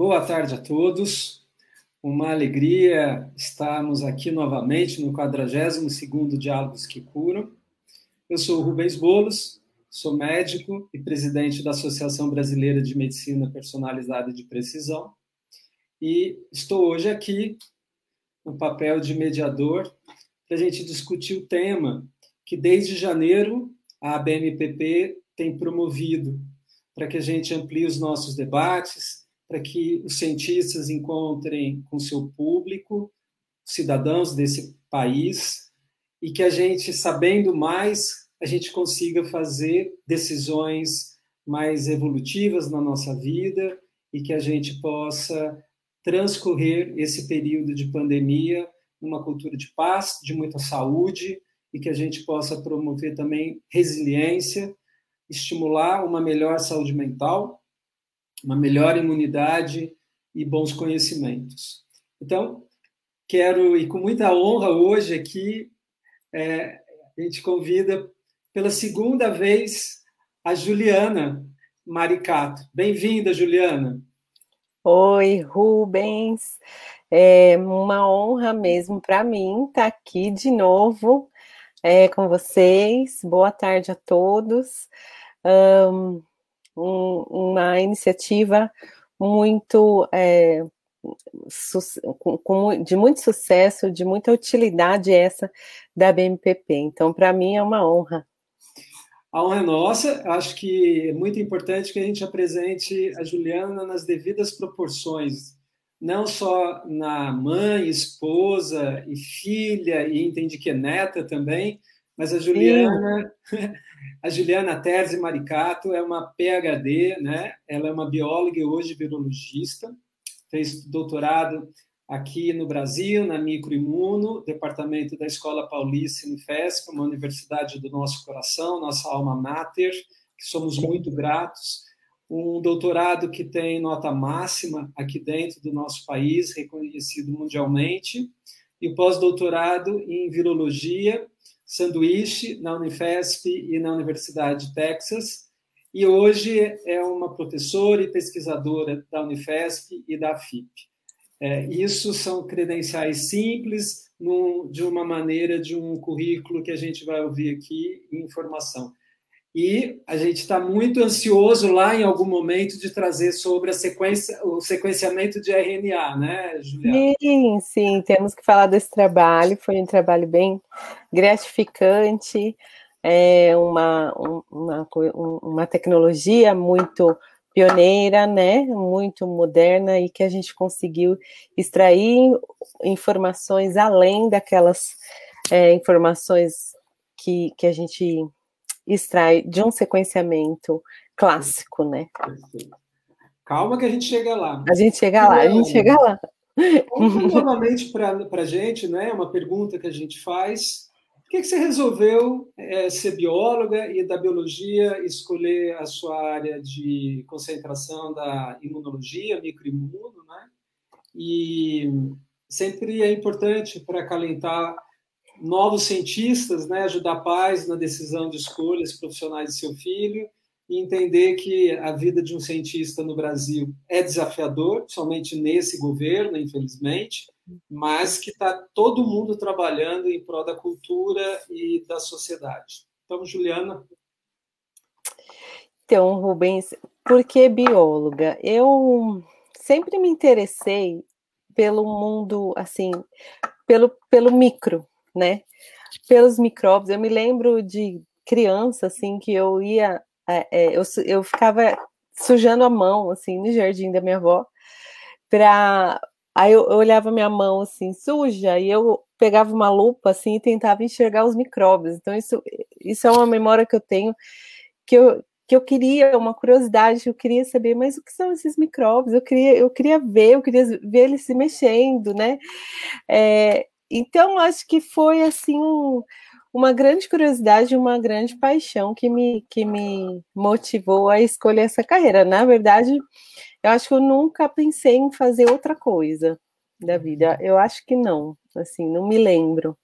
Boa tarde a todos. Uma alegria estarmos aqui novamente no 42º Diálogos que Curam. Eu sou Rubens Bolos, sou médico e presidente da Associação Brasileira de Medicina Personalizada de Precisão e estou hoje aqui no papel de mediador para a gente discutir o tema que desde janeiro a ABMPP tem promovido para que a gente amplie os nossos debates, para que os cientistas encontrem com seu público, cidadãos desse país, e que a gente, sabendo mais, a gente consiga fazer decisões mais evolutivas na nossa vida e que a gente possa transcorrer esse período de pandemia numa cultura de paz, de muita saúde e que a gente possa promover também resiliência, estimular uma melhor saúde mental, uma melhor imunidade e bons conhecimentos. Então, quero, e com muita honra hoje aqui, é, a gente convida pela segunda vez a Juliana Maricato. Bem-vinda, Juliana. Oi, Rubens. É uma honra mesmo para mim estar aqui de novo é, com vocês. Boa tarde a todos. Um, uma iniciativa muito é, com, de muito sucesso, de muita utilidade essa da BMPP. Então, para mim é uma honra. A honra é nossa. Acho que é muito importante que a gente apresente a Juliana nas devidas proporções, não só na mãe, esposa e filha, e entendi que é neta também, mas a Juliana, a Juliana Terzi Maricato é uma PhD, né? Ela é uma bióloga e hoje virologista, fez doutorado aqui no Brasil, na Microimuno, departamento da Escola Paulista Unifesp, uma universidade do nosso coração, nossa alma mater, que somos muito gratos. Um doutorado que tem nota máxima aqui dentro do nosso país, reconhecido mundialmente, e pós-doutorado em virologia, sanduíche na Unifesp e na Universidade de Texas, e hoje é uma professora e pesquisadora da Unifesp e da FIP. É, isso são credenciais simples, num, de uma maneira de um currículo que a gente vai ouvir aqui em informação. E a gente está muito ansioso lá em algum momento de trazer sobre a sequência, o sequenciamento de RNA, né, Juliana? Sim, sim, temos que falar desse trabalho. Foi um trabalho bem gratificante, é uma, uma, uma tecnologia muito pioneira, né, muito moderna e que a gente conseguiu extrair informações além daquelas é, informações que, que a gente extrai de um sequenciamento clássico, né? Calma que a gente chega lá. A gente chega lá, a gente chega lá. novamente para a gente, né? Uma pergunta que a gente faz por que, que você resolveu é, ser bióloga e da biologia escolher a sua área de concentração da imunologia, microimuno, né? E sempre é importante para acalentar novos cientistas, né? Ajudar pais na decisão de escolhas profissionais de seu filho e entender que a vida de um cientista no Brasil é desafiador, somente nesse governo, infelizmente, mas que está todo mundo trabalhando em prol da cultura e da sociedade. Então, Juliana. Então, Rubens, por que bióloga? Eu sempre me interessei pelo mundo, assim, pelo, pelo micro, né? Pelos micróbios. Eu me lembro de criança, assim, que eu ia, é, é eu, eu ficava sujando a mão, assim, no jardim da minha avó, para Aí eu, eu olhava minha mão assim, suja, e eu pegava uma lupa assim e tentava enxergar os micróbios. Então, isso, isso é uma memória que eu tenho que eu, que eu queria, uma curiosidade, eu queria saber, mas o que são esses micróbios? Eu queria, eu queria ver, eu queria ver eles se mexendo, né? É, então, acho que foi assim um, uma grande curiosidade, uma grande paixão que me, que me motivou a escolher essa carreira. Na verdade, eu acho que eu nunca pensei em fazer outra coisa da vida. Eu acho que não, assim, não me lembro.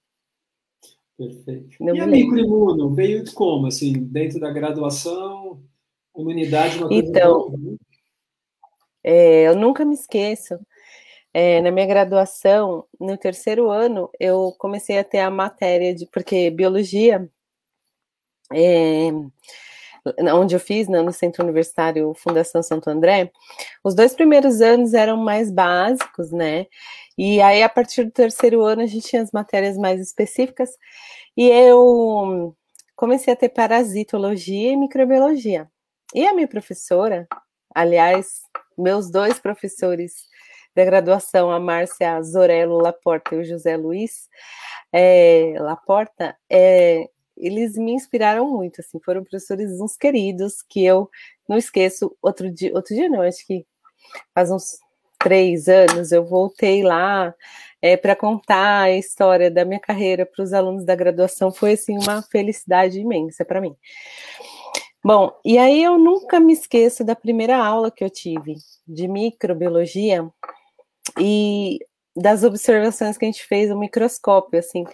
Perfeito. Não e a microimuno veio de como, assim, dentro da graduação, imunidade, uma coisa Então, É, eu nunca me esqueço. É, na minha graduação, no terceiro ano, eu comecei a ter a matéria de. Porque biologia. É, onde eu fiz, né, no Centro Universitário Fundação Santo André, os dois primeiros anos eram mais básicos, né? E aí, a partir do terceiro ano, a gente tinha as matérias mais específicas, e eu comecei a ter parasitologia e microbiologia. E a minha professora, aliás, meus dois professores da graduação, a Márcia Zorello Laporta e o José Luiz é, Laporta, é, eles me inspiraram muito, assim, foram professores uns queridos que eu não esqueço. Outro dia, outro dia não, acho que faz uns três anos eu voltei lá é, para contar a história da minha carreira para os alunos da graduação. Foi assim uma felicidade imensa para mim. Bom, e aí eu nunca me esqueço da primeira aula que eu tive de microbiologia e das observações que a gente fez no microscópio, assim,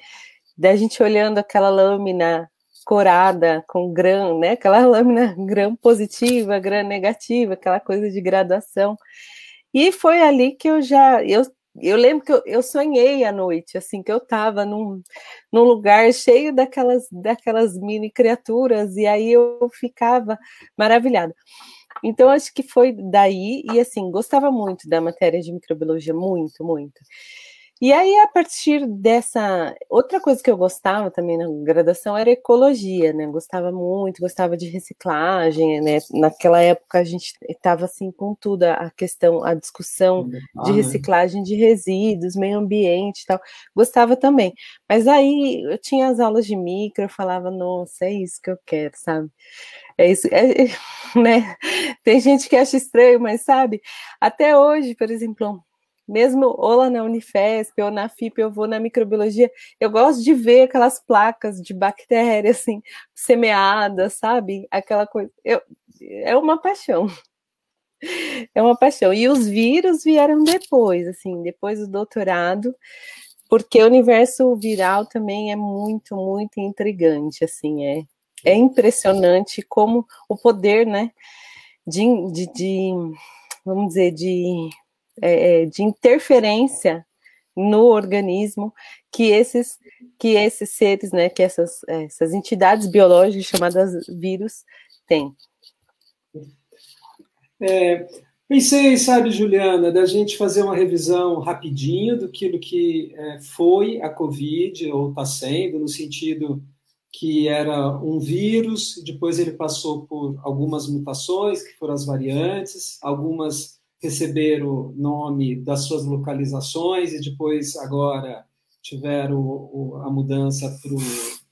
da gente olhando aquela lâmina corada com grã, né? Aquela lâmina grã positiva, grã negativa, aquela coisa de graduação. E foi ali que eu já eu eu lembro que eu, eu sonhei à noite, assim, que eu estava num, num lugar cheio daquelas, daquelas mini criaturas, e aí eu ficava maravilhada. Então, acho que foi daí, e assim, gostava muito da matéria de microbiologia, muito, muito. E aí, a partir dessa. Outra coisa que eu gostava também na graduação era ecologia, né? Gostava muito, gostava de reciclagem, né? Naquela época a gente estava assim com tudo, a questão, a discussão ah, de reciclagem de resíduos, meio ambiente e tal. Gostava também. Mas aí eu tinha as aulas de micro, eu falava, nossa, é isso que eu quero, sabe? É isso, é, né? Tem gente que acha estranho, mas sabe, até hoje, por exemplo mesmo ou lá na Unifesp ou na FIP, eu vou na microbiologia, eu gosto de ver aquelas placas de bactéria assim semeadas, sabe? Aquela coisa, eu, é uma paixão. É uma paixão. E os vírus vieram depois, assim, depois do doutorado, porque o universo viral também é muito, muito intrigante, assim, é, é impressionante como o poder, né, de, de, de vamos dizer, de é, é, de interferência no organismo que esses que esses seres, né, que essas, essas entidades biológicas chamadas vírus têm. É, pensei, sabe, Juliana, da gente fazer uma revisão rapidinho do que, que é, foi a Covid, ou está sendo, no sentido que era um vírus, depois ele passou por algumas mutações, que foram as variantes, algumas receberam o nome das suas localizações e depois agora tiveram o, a mudança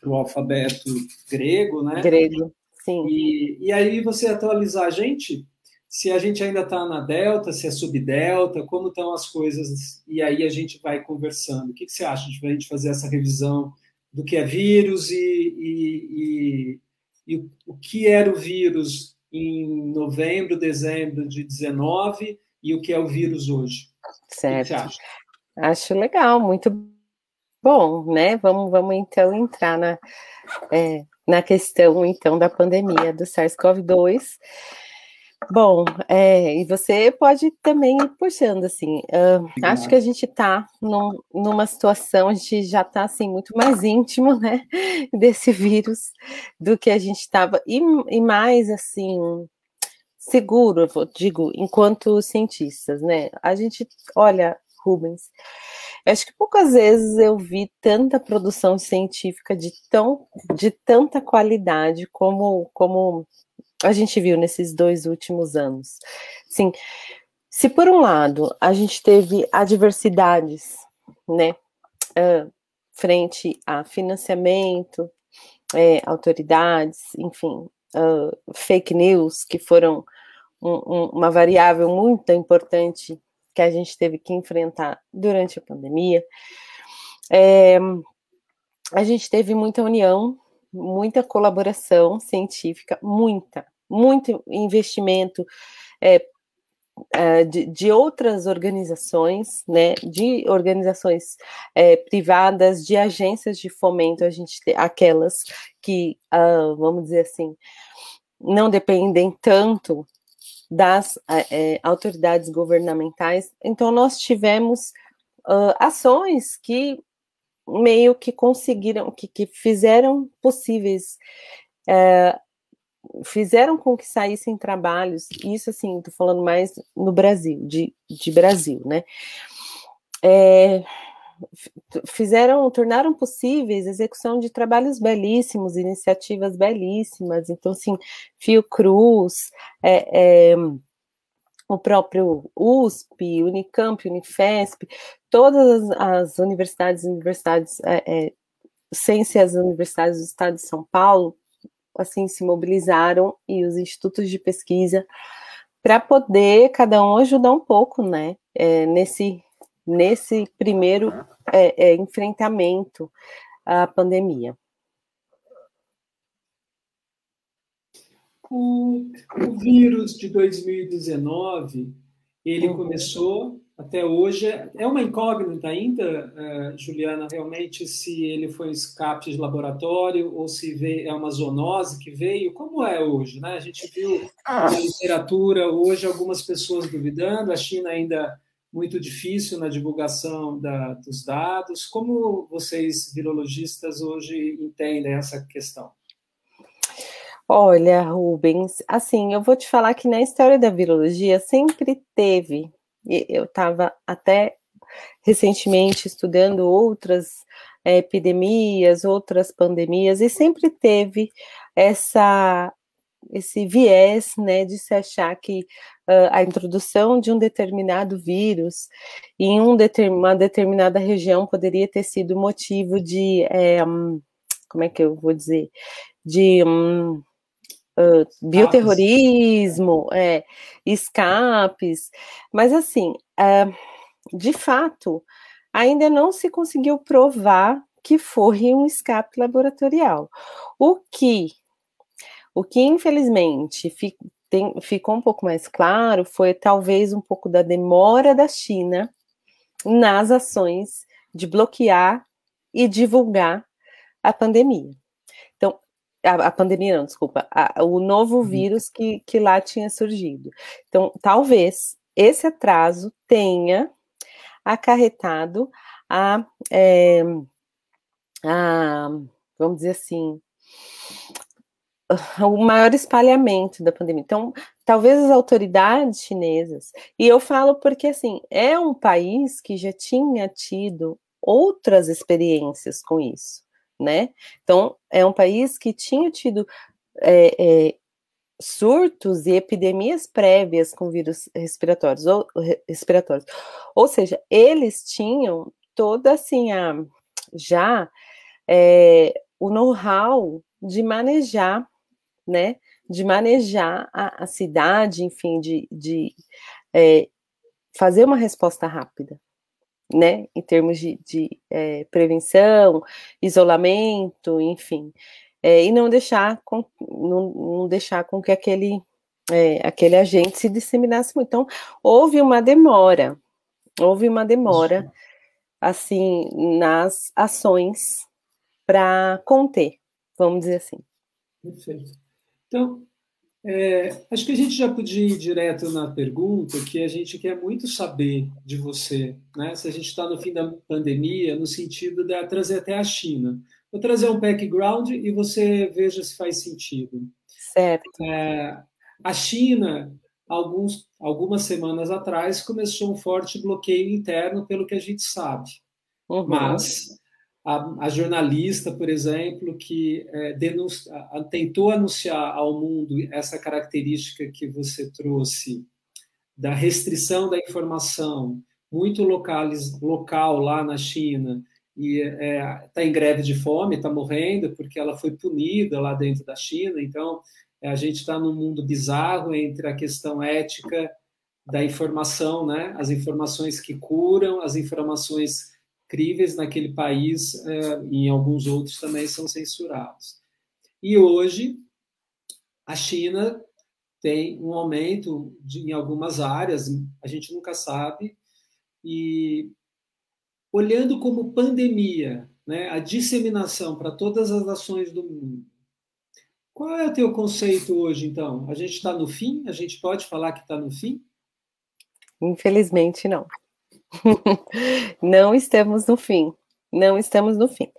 para o alfabeto grego, né? Grego, sim. E, e aí você atualizar a gente, se a gente ainda está na delta, se é subdelta, como estão as coisas, e aí a gente vai conversando. O que, que você acha de a gente fazer essa revisão do que é vírus e, e, e, e o que era o vírus em novembro, dezembro de 19 e o que é o vírus hoje. Certo. Acho legal, muito bom, né? Vamos, vamos então entrar na, é, na questão então da pandemia do SARS-CoV-2. Bom, é, e você pode também ir puxando, assim, uh, acho que a gente está num, numa situação, a gente já está, assim, muito mais íntimo, né, desse vírus do que a gente estava, e, e mais, assim, seguro, eu digo, enquanto cientistas, né, a gente, olha, Rubens, acho que poucas vezes eu vi tanta produção científica de, tão, de tanta qualidade como, como a gente viu nesses dois últimos anos. Sim, se por um lado a gente teve adversidades, né, uh, frente a financiamento, é, autoridades, enfim, uh, fake news, que foram um, um, uma variável muito importante que a gente teve que enfrentar durante a pandemia. É, a gente teve muita união, muita colaboração científica, muita, muito investimento é, de, de, outras organizações, né, de organizações é, privadas, de agências de fomento, a gente tem aquelas que, uh, vamos dizer assim, não dependem tanto das é, autoridades governamentais. Então, nós tivemos uh, ações que meio que conseguiram, que, que fizeram possíveis, é, fizeram com que saíssem trabalhos, isso assim, estou falando mais no Brasil, de, de Brasil, né? É, fizeram, tornaram possíveis a execução de trabalhos belíssimos, iniciativas belíssimas. Então, assim, Fiocruz, é, é, o próprio USP, Unicamp, Unifesp, todas as, as universidades, universidades, é, é, universidades do Estado de São Paulo, assim, se mobilizaram e os institutos de pesquisa para poder cada um ajudar um pouco, né, é, nesse nesse primeiro é, é, enfrentamento à pandemia. O, o vírus de 2019, ele uhum. começou até hoje, é uma incógnita ainda, uh, Juliana, realmente, se ele foi um escape de laboratório ou se veio, é uma zoonose que veio, como é hoje, né? A gente viu na literatura hoje algumas pessoas duvidando, a China ainda muito difícil na divulgação da, dos dados. Como vocês, virologistas, hoje entendem essa questão? Olha, Rubens, assim, eu vou te falar que na história da virologia sempre teve, eu estava até recentemente estudando outras é, epidemias, outras pandemias, e sempre teve essa esse viés, né, de se achar que uh, a introdução de um determinado vírus em um determin uma determinada região poderia ter sido motivo de, é, um, como é que eu vou dizer, de um, uh, bioterrorismo, é, escapes, mas assim, uh, de fato, ainda não se conseguiu provar que foi um escape laboratorial. O que o que, infelizmente, tem, ficou um pouco mais claro foi talvez um pouco da demora da China nas ações de bloquear e divulgar a pandemia. A, a pandemia, não, desculpa, a, o novo uhum. vírus que, que lá tinha surgido. Então, talvez esse atraso tenha acarretado a, é, a vamos dizer assim, o maior espalhamento da pandemia. Então, talvez as autoridades chinesas, e eu falo porque assim, é um país que já tinha tido outras experiências com isso, né? Então, é um país que tinha tido é, é, surtos e epidemias prévias com vírus respiratórios ou respiratórios. Ou seja, eles tinham toda assim a já é, o know-how de manejar né, de manejar a, a cidade, enfim, de, de é, fazer uma resposta rápida, né, em termos de, de é, prevenção, isolamento, enfim, é, e não deixar com, não, não, deixar com que aquele é, aquele agente se disseminasse muito. Então, houve uma demora, houve uma demora, assim, nas ações para conter, vamos dizer assim. Perfeito. Então, é, acho que a gente já podia ir direto na pergunta, que a gente quer muito saber de você, né? Se a gente está no fim da pandemia, no sentido de trazer até a China. Vou trazer um background e você veja se faz sentido. Certo. É, a China, alguns, algumas semanas atrás, começou um forte bloqueio interno, pelo que a gente sabe. Uhum. Mas a, a, jornalista, por exemplo, que é, denuncia, a, tentou anunciar ao mundo essa característica que você trouxe da restrição da informação, muito localiz, local lá na China, e está é, tá em greve de fome, está morrendo porque ela foi punida lá dentro da China. Então, é, a gente está num mundo bizarro entre a questão ética da informação, né? as informações que curam, as informações críveis naquele país é, e em alguns outros também são censurados. E hoje, a China tem um aumento de, em algumas áreas, a gente nunca sabe, e olhando como pandemia, né, a disseminação para todas as nações do mundo, Qual é o teu conceito hoje, então? A gente está no fim? A gente pode falar que está no fim? Infelizmente, não. não estamos no fim. Não estamos no fim.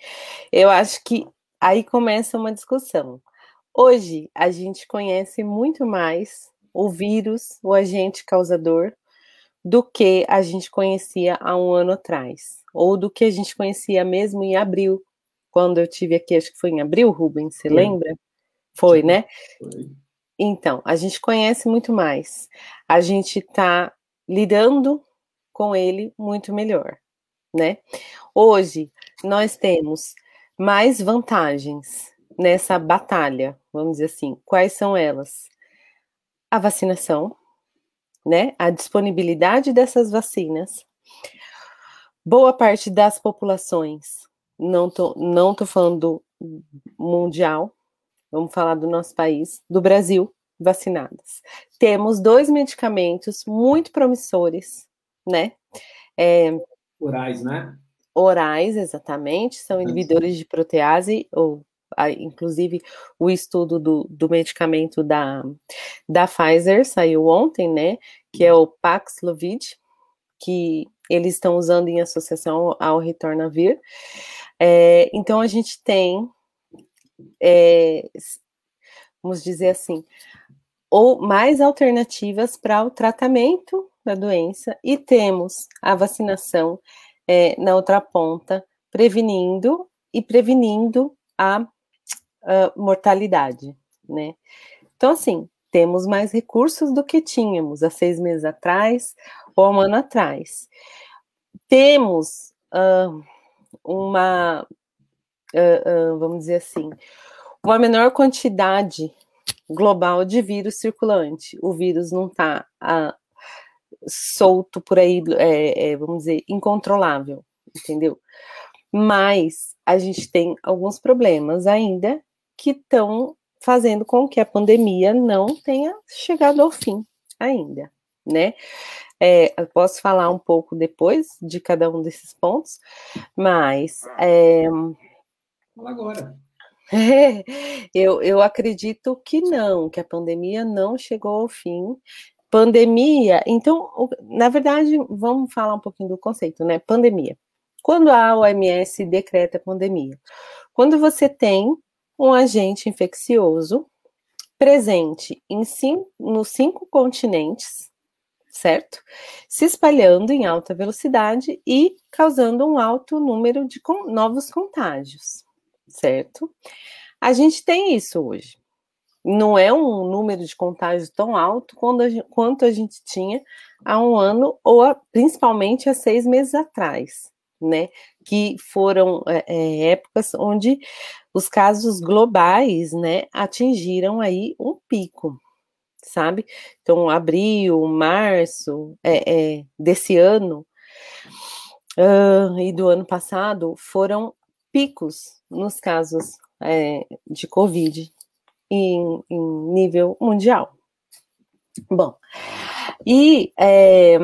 Eu acho que aí começa uma discussão. Hoje, a gente conhece muito mais o vírus, o agente causador, do que a gente conhecia há um ano atrás, ou do que a gente conhecia mesmo em abril, quando eu tive aqui, acho que foi em abril, Rubens, você lembra? Foi, né? Foi. Então, a gente conhece muito mais. A gente está lidando com ele muito melhor, né? Hoje, nós temos mais vantagens nessa batalha, vamos dizer assim. Quais são elas? A vacinação, né? A disponibilidade dessas vacinas. Boa parte das populações, não tô, não tô falando mundial, vamos falar do nosso país, do Brasil, vacinadas. Temos dois medicamentos muito promissores, né? É, orais, né? Orais, exatamente, são inibidores de protease, ou inclusive o estudo do, do medicamento da, da Pfizer saiu ontem, né? Que é o Paxlovid, que eles estão usando em associação ao Retornavir. É, então a gente tem, é, vamos dizer assim, ou mais alternativas para o tratamento da doença e temos a vacinação é, na outra ponta, prevenindo e prevenindo a uh, mortalidade, né? Então, assim, temos mais recursos do que tínhamos há seis meses atrás ou um ano atrás. Temos uh, uma, uh, vamos dizer assim, uma menor quantidade global de vírus circulante. O vírus não está solto por aí, é, é, vamos dizer, incontrolável, entendeu? Mas a gente tem alguns problemas ainda que estão fazendo com que a pandemia não tenha chegado ao fim ainda, né? É, eu posso falar um pouco depois de cada um desses pontos, mas. É, Fala agora. É, eu, eu acredito que não, que a pandemia não chegou ao fim. Pandemia, então, na verdade, vamos falar um pouquinho do conceito, né? Pandemia. Quando a OMS decreta pandemia? Quando você tem um agente infeccioso presente em cinco, nos cinco continentes, certo? Se espalhando em alta velocidade e causando um alto número de novos contágios, certo? A gente tem isso hoje. Não é um número de contágios tão alto quanto a gente tinha há um ano ou a, principalmente há seis meses atrás, né? Que foram é, é épocas onde os casos globais, né, atingiram aí um pico, sabe? Então, abril, março é, é, desse ano uh, e do ano passado foram picos nos casos é, de Covid em, em, nível mundial. Bom, e. É,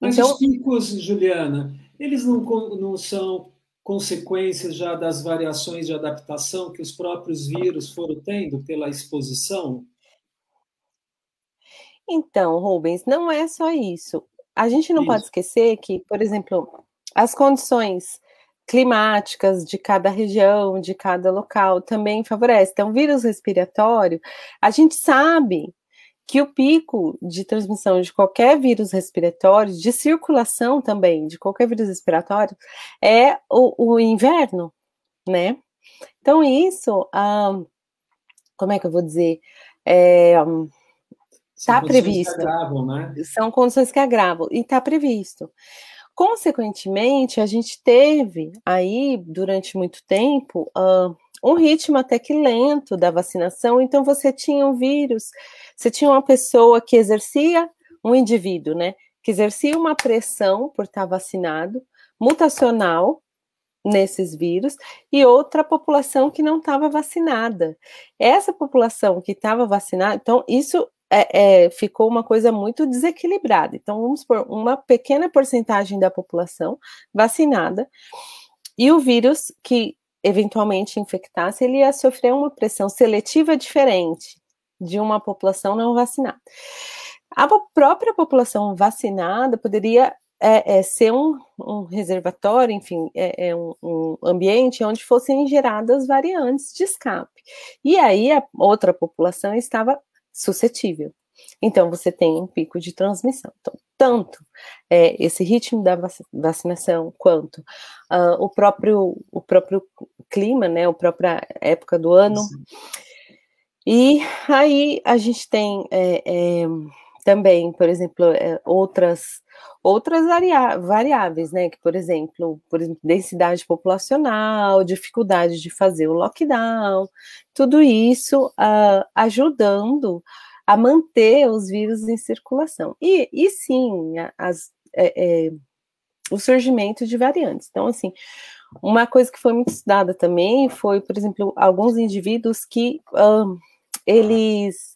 Mas então, os picos, Juliana, eles não, não são consequências já das variações de adaptação que os próprios vírus foram tendo pela exposição? Então, Rubens, não é só isso. A gente não isso. pode esquecer que, por exemplo, as condições climáticas de cada região, de cada local, também favorecem. Então, vírus respiratório, a gente sabe que o pico de transmissão de qualquer vírus respiratório, de circulação também, de qualquer vírus respiratório, é o, o inverno, né? Então, isso, um, como é que eu vou dizer? É, um, Está previsto. Agravam, né? São condições que agravam e está previsto. Consequentemente, a gente teve aí, durante muito tempo, uh, um ritmo até que lento da vacinação. Então, você tinha um vírus você tinha uma pessoa que exercia, um indivíduo, né, que exercia uma pressão por estar vacinado, mutacional nesses vírus, e outra população que não estava vacinada. Essa população que estava vacinada, então, isso é, é, ficou uma coisa muito desequilibrada. Então, vamos por uma pequena porcentagem da população vacinada, e o vírus que eventualmente infectasse, ele ia sofrer uma pressão seletiva diferente de uma população não vacinada. A própria população vacinada poderia é, é, ser um, um, reservatório, enfim, é, é um, um, ambiente onde fossem geradas variantes de escape. E aí a outra população estava suscetível. Então, você tem um pico de transmissão. Então, tanto é, esse ritmo da vacinação quanto uh, o, próprio, o próprio clima, né, a própria época do ano. Sim. E aí a gente tem é, é, também, por exemplo, é, outras outras variáveis, né? Que, por exemplo, por exemplo, densidade populacional, dificuldade de fazer o lockdown, tudo isso uh, ajudando a manter os vírus em circulação. E, e sim, as, é, é, o surgimento de variantes. Então, assim, uma coisa que foi muito estudada também foi, por exemplo, alguns indivíduos que eles.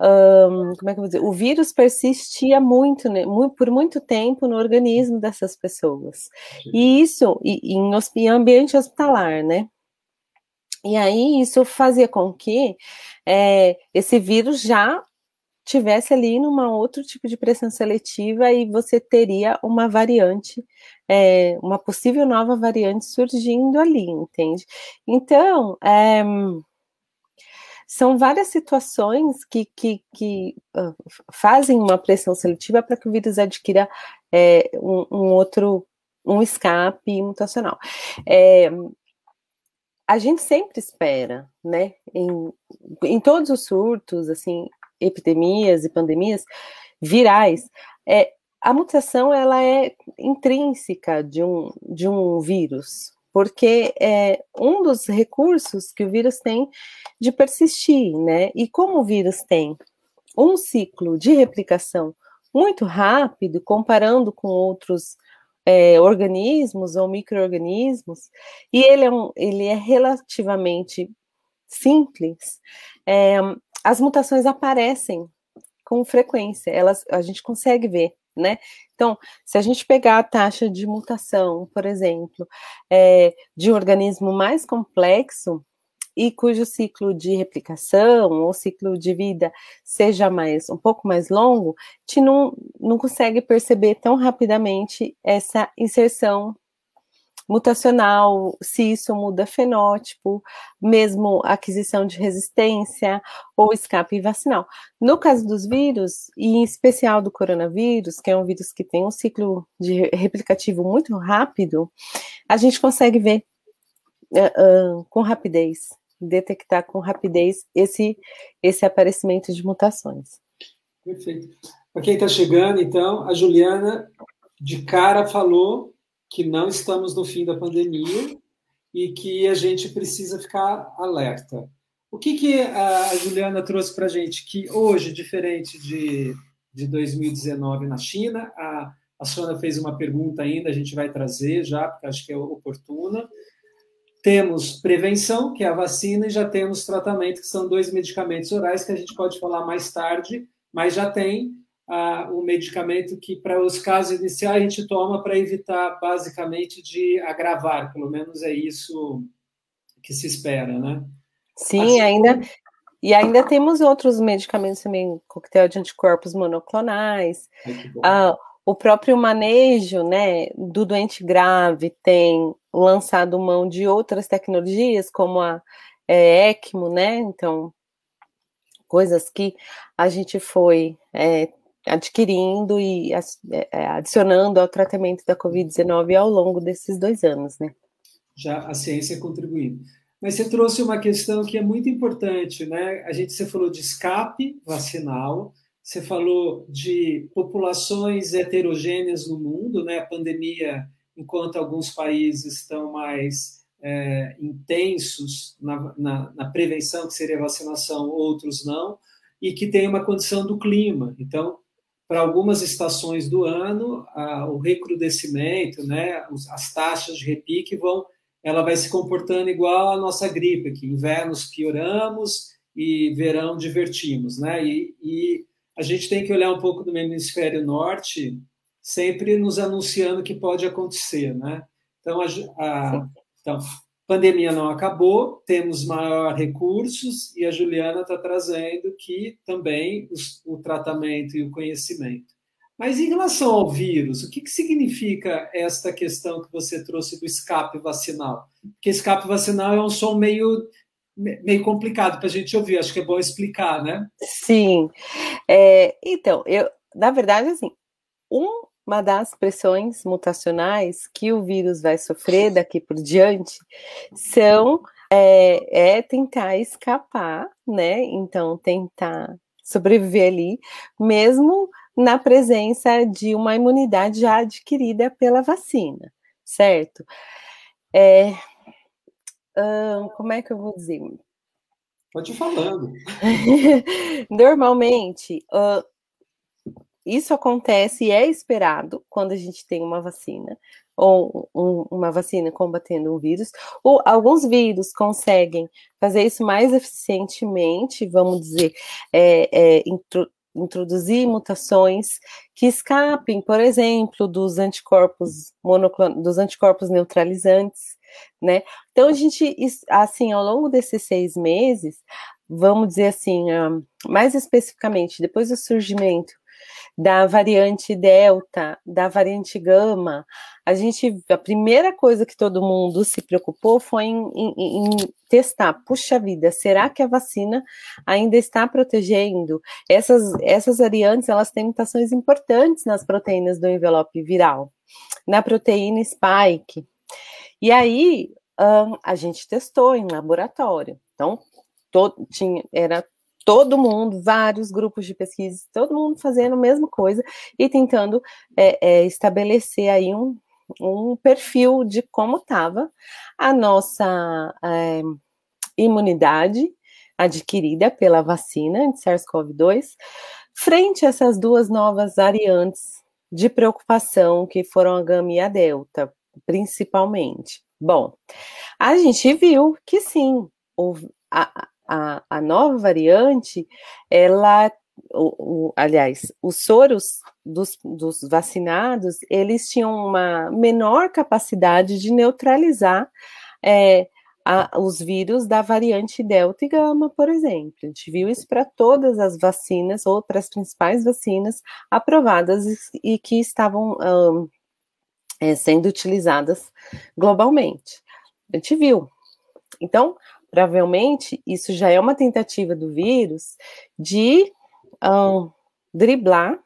Um, como é que eu vou dizer? O vírus persistia muito, né, por muito tempo no organismo dessas pessoas. E isso em, em ambiente hospitalar, né? E aí isso fazia com que é, esse vírus já tivesse ali numa outro tipo de pressão seletiva e você teria uma variante, é, uma possível nova variante surgindo ali, entende? Então, é, são várias situações que, que, que fazem uma pressão seletiva para que o vírus adquira é, um, um, outro, um escape mutacional. É, a gente sempre espera, né, em, em todos os surtos, assim, epidemias e pandemias virais, é, a mutação ela é intrínseca de um, de um vírus, porque é um dos recursos que o vírus tem de persistir, né? E como o vírus tem um ciclo de replicação muito rápido, comparando com outros é, organismos ou micro-organismos, e ele é, um, ele é relativamente simples, é, as mutações aparecem com frequência, elas, a gente consegue ver, né? Então, se a gente pegar a taxa de mutação, por exemplo, é, de um organismo mais complexo, e cujo ciclo de replicação ou ciclo de vida seja mais um pouco mais longo, a gente não, não consegue perceber tão rapidamente essa inserção mutacional, se isso muda fenótipo, mesmo aquisição de resistência ou escape vacinal. No caso dos vírus, e em especial do coronavírus, que é um vírus que tem um ciclo de replicativo muito rápido, a gente consegue ver uh, uh, com rapidez detectar com rapidez esse, esse aparecimento de mutações. Perfeito. Para quem está chegando, então, a Juliana de cara falou que não estamos no fim da pandemia e que a gente precisa ficar alerta. O que, que a Juliana trouxe para a gente? Que hoje, diferente de, de 2019 na China, a, a Sônia fez uma pergunta ainda, a gente vai trazer já, porque acho que é oportuna. Temos prevenção, que é a vacina, e já temos tratamento, que são dois medicamentos orais que a gente pode falar mais tarde, mas já tem o medicamento que, para os casos iniciais, a gente toma para evitar, basicamente, de agravar, pelo menos é isso que se espera, né? Sim, ainda. E ainda temos outros medicamentos também, coquetel de anticorpos monoclonais. Ah, o próprio manejo né, do doente grave tem lançado mão de outras tecnologias, como a é, ECMO, né? Então, coisas que a gente foi é, adquirindo e é, adicionando ao tratamento da Covid-19 ao longo desses dois anos, né? Já a ciência contribuindo. Mas você trouxe uma questão que é muito importante, né? A gente você falou de escape vacinal, você falou de populações heterogêneas no mundo, né? A pandemia, enquanto alguns países estão mais é, intensos na, na, na, prevenção, que seria vacinação, outros não, e que tem uma condição do clima. Então, para algumas estações do ano, a, o recrudescimento, né? As taxas de repique vão, ela vai se comportando igual à nossa gripe, que invernos pioramos e verão divertimos, né? e, e a gente tem que olhar um pouco do hemisfério norte, sempre nos anunciando que pode acontecer, né? Então, a, a, então pandemia não acabou, temos maior recursos e a Juliana está trazendo que também os, o tratamento e o conhecimento. Mas em relação ao vírus, o que, que significa esta questão que você trouxe do escape vacinal? Porque escape vacinal é um som meio, meio complicado para a gente ouvir, acho que é bom explicar, né? Sim. É, então, eu, na verdade, assim, um, uma das pressões mutacionais que o vírus vai sofrer daqui por diante são é, é tentar escapar, né? Então, tentar sobreviver ali, mesmo na presença de uma imunidade já adquirida pela vacina, certo? É, hum, como é que eu vou dizer? Pode ir falando. Normalmente, uh, isso acontece e é esperado quando a gente tem uma vacina, ou um, uma vacina combatendo um vírus, ou alguns vírus conseguem fazer isso mais eficientemente, vamos dizer, é, é, intro, introduzir mutações que escapem, por exemplo, dos anticorpos monoclon... dos anticorpos neutralizantes, né? Então a gente, assim, ao longo desses seis meses, vamos dizer assim, ah, mais especificamente, depois do surgimento da variante Delta, da variante Gama, a gente, a primeira coisa que todo mundo se preocupou foi em, em, em, testar. Puxa vida, será que a vacina ainda está protegendo? Essas, essas variantes, elas têm mutações importantes nas proteínas do envelope viral, na proteína spike. E aí, um, a gente testou em laboratório. Então, todo, tinha, era todo mundo, vários grupos de pesquisa, todo mundo fazendo a mesma coisa e tentando é, é, estabelecer aí um, um perfil de como estava a nossa é, imunidade adquirida pela vacina de SARS-CoV-2 frente a essas duas novas variantes de preocupação que foram a gama e a delta, principalmente. Bom, a gente viu que sim, houve, a, a, a nova variante, ela o, o, aliás, os soros dos, dos, vacinados, eles tinham uma menor capacidade de neutralizar é, a, os vírus da variante Delta e Gama, por exemplo. A gente viu isso para todas as vacinas, ou para as principais vacinas aprovadas e, e que estavam um, é, sendo utilizadas globalmente. A gente viu. Então, provavelmente isso já é uma tentativa do vírus de um, driblar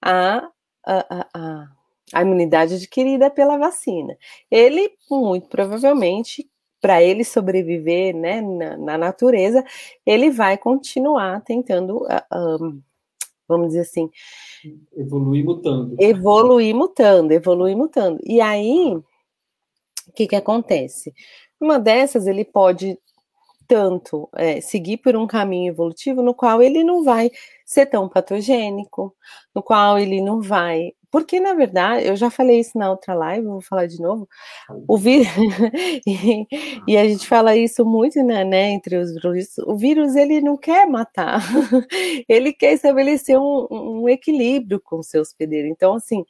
a, a, a, a imunidade adquirida pela vacina. Ele, muito provavelmente, para ele sobreviver né, na, na, natureza, ele vai continuar tentando, um, vamos dizer assim, evoluir mutando. Evoluir mutando, evoluir mutando. E aí, o que, que acontece? Uma dessas, ele pode tanto é, seguir por um caminho evolutivo no qual ele não vai ser tão patogênico, no qual ele não vai. Porque, na verdade, eu já falei isso na outra live, vou falar de novo. O vírus, e, e, a gente fala isso muito né, né, entre os vírus. O vírus ele não quer matar, ele quer estabelecer um, um equilíbrio com o seu hospedeiro. Então, assim,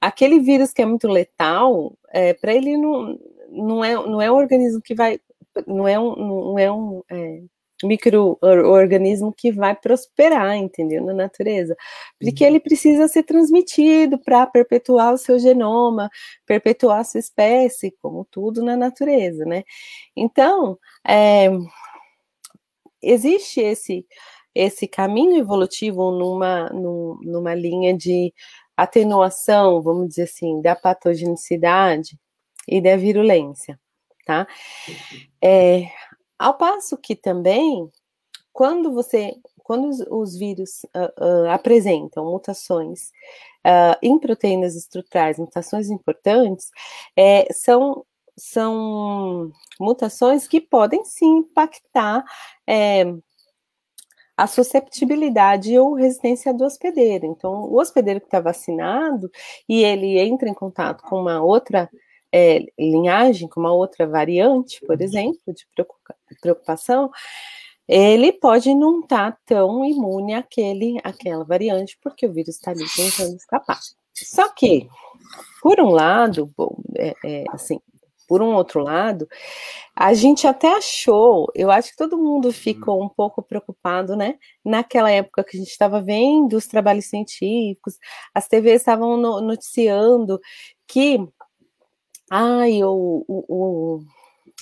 aquele vírus que é muito letal, é, para ele não, não, é, não é um organismo que vai não é um, não é um é, microorganismo que vai prosperar, entendeu? Na natureza. Porque uhum. ele precisa ser transmitido para perpetuar o seu genoma, perpetuar a sua espécie, como tudo na natureza, né? Então, é, existe esse, esse caminho evolutivo numa, numa linha de atenuação, vamos dizer assim, da patogenicidade e da virulência tá? É, ao passo que também, quando você, quando os, os vírus uh, uh, apresentam mutações uh, em proteínas estruturais, mutações importantes, é, são são mutações que podem sim impactar é, a susceptibilidade ou resistência do hospedeiro. Então, o hospedeiro que está vacinado e ele entra em contato com uma outra é, linhagem, com uma outra variante, por uhum. exemplo, de preocupação, ele pode não estar tá tão imune àquele, àquela variante, porque o vírus está ali tentando escapar. Só que, por um lado, bom, é, é, assim, por um outro lado, a gente até achou, eu acho que todo mundo ficou um pouco preocupado, né? Naquela época que a gente estava vendo os trabalhos científicos, as TVs estavam noticiando que ai, o, o,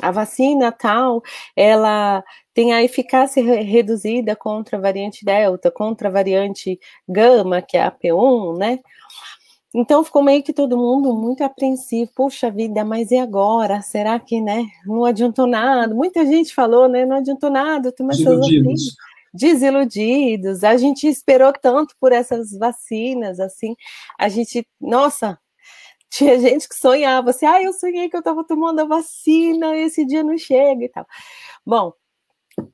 a vacina tal, ela tem a eficácia reduzida contra a variante Delta, contra a variante Gama, que é a P1, né? Então ficou meio que todo mundo muito apreensivo. Puxa vida, mas e agora? Será que, né? Não adiantou nada? Muita gente falou, né? Não adiantou nada. Desiludidos. Desiludidos. A gente esperou tanto por essas vacinas, assim. A gente, nossa, tinha gente que sonhava assim, ah, eu sonhei que eu estava tomando a vacina, esse dia não chega e tal. Bom,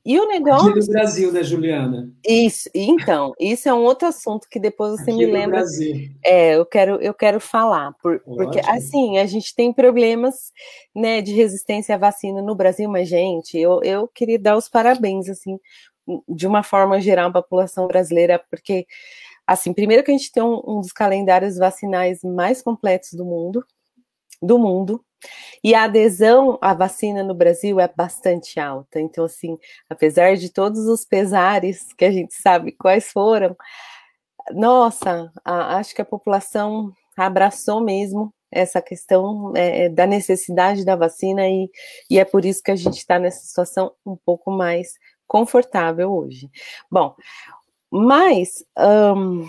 e o negócio. Aqui no Brasil, né, Juliana? Isso, então, isso é um outro assunto que depois você Aqui me lembra. Brasil. É, eu quero, eu quero falar, por, porque assim, a gente tem problemas né, de resistência à vacina no Brasil, mas, gente, eu, eu queria dar os parabéns, assim, de uma forma geral, à população brasileira, porque, assim, primeiro que a gente tem um, um dos calendários vacinais mais completos do mundo, do mundo, e a adesão à vacina no Brasil é bastante alta. Então, assim, apesar de todos os pesares que a gente sabe quais foram, nossa, a, acho que a população abraçou mesmo essa questão é, da necessidade da vacina e, e é por isso que a gente está nessa situação um pouco mais confortável hoje. Bom, mas um,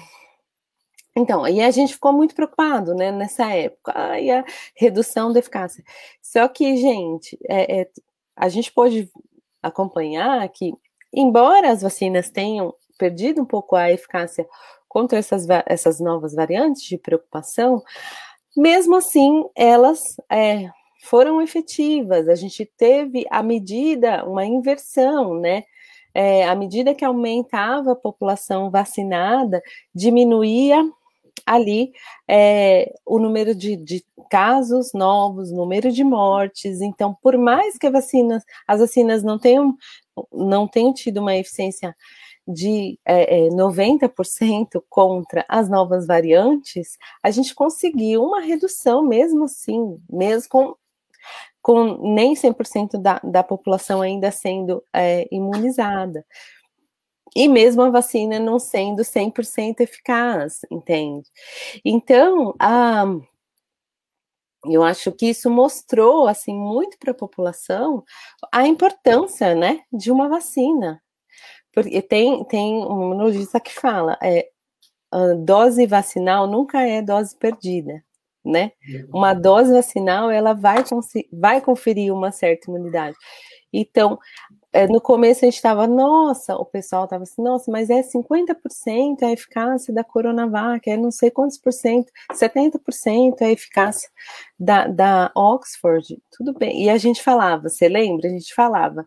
então, aí a gente ficou muito preocupado, né, nessa época, ai, a redução da eficácia. Só que, gente, é, é, a gente pode acompanhar que, embora as vacinas tenham perdido um pouco a eficácia contra essas, essas novas variantes de preocupação, mesmo assim, elas é, foram efetivas. A gente teve, à medida, uma inversão, né? É, à medida que aumentava a população vacinada, diminuía ali é, o número de, de, casos novos, número de mortes. Então, por mais que vacinas, as vacinas não tenham, não tenham tido uma eficiência de é, é, 90% contra as novas variantes, a gente conseguiu uma redução mesmo assim, mesmo com, com nem 100% da, da população ainda sendo é, imunizada e mesmo a vacina não sendo 100% eficaz, entende? Então, a, eu acho que isso mostrou assim muito para a população a importância, né, de uma vacina. Porque tem tem um imunologista que fala, é, dose vacinal nunca é dose perdida, né? Uma dose vacinal ela vai vai conferir uma certa imunidade. Então, é, no começo a gente estava, nossa, o pessoal estava assim, nossa, mas é 50% a eficácia da Coronavac, é não sei quantos por cento, 70% a eficácia da, da Oxford, tudo bem. E a gente falava, você lembra? A gente falava,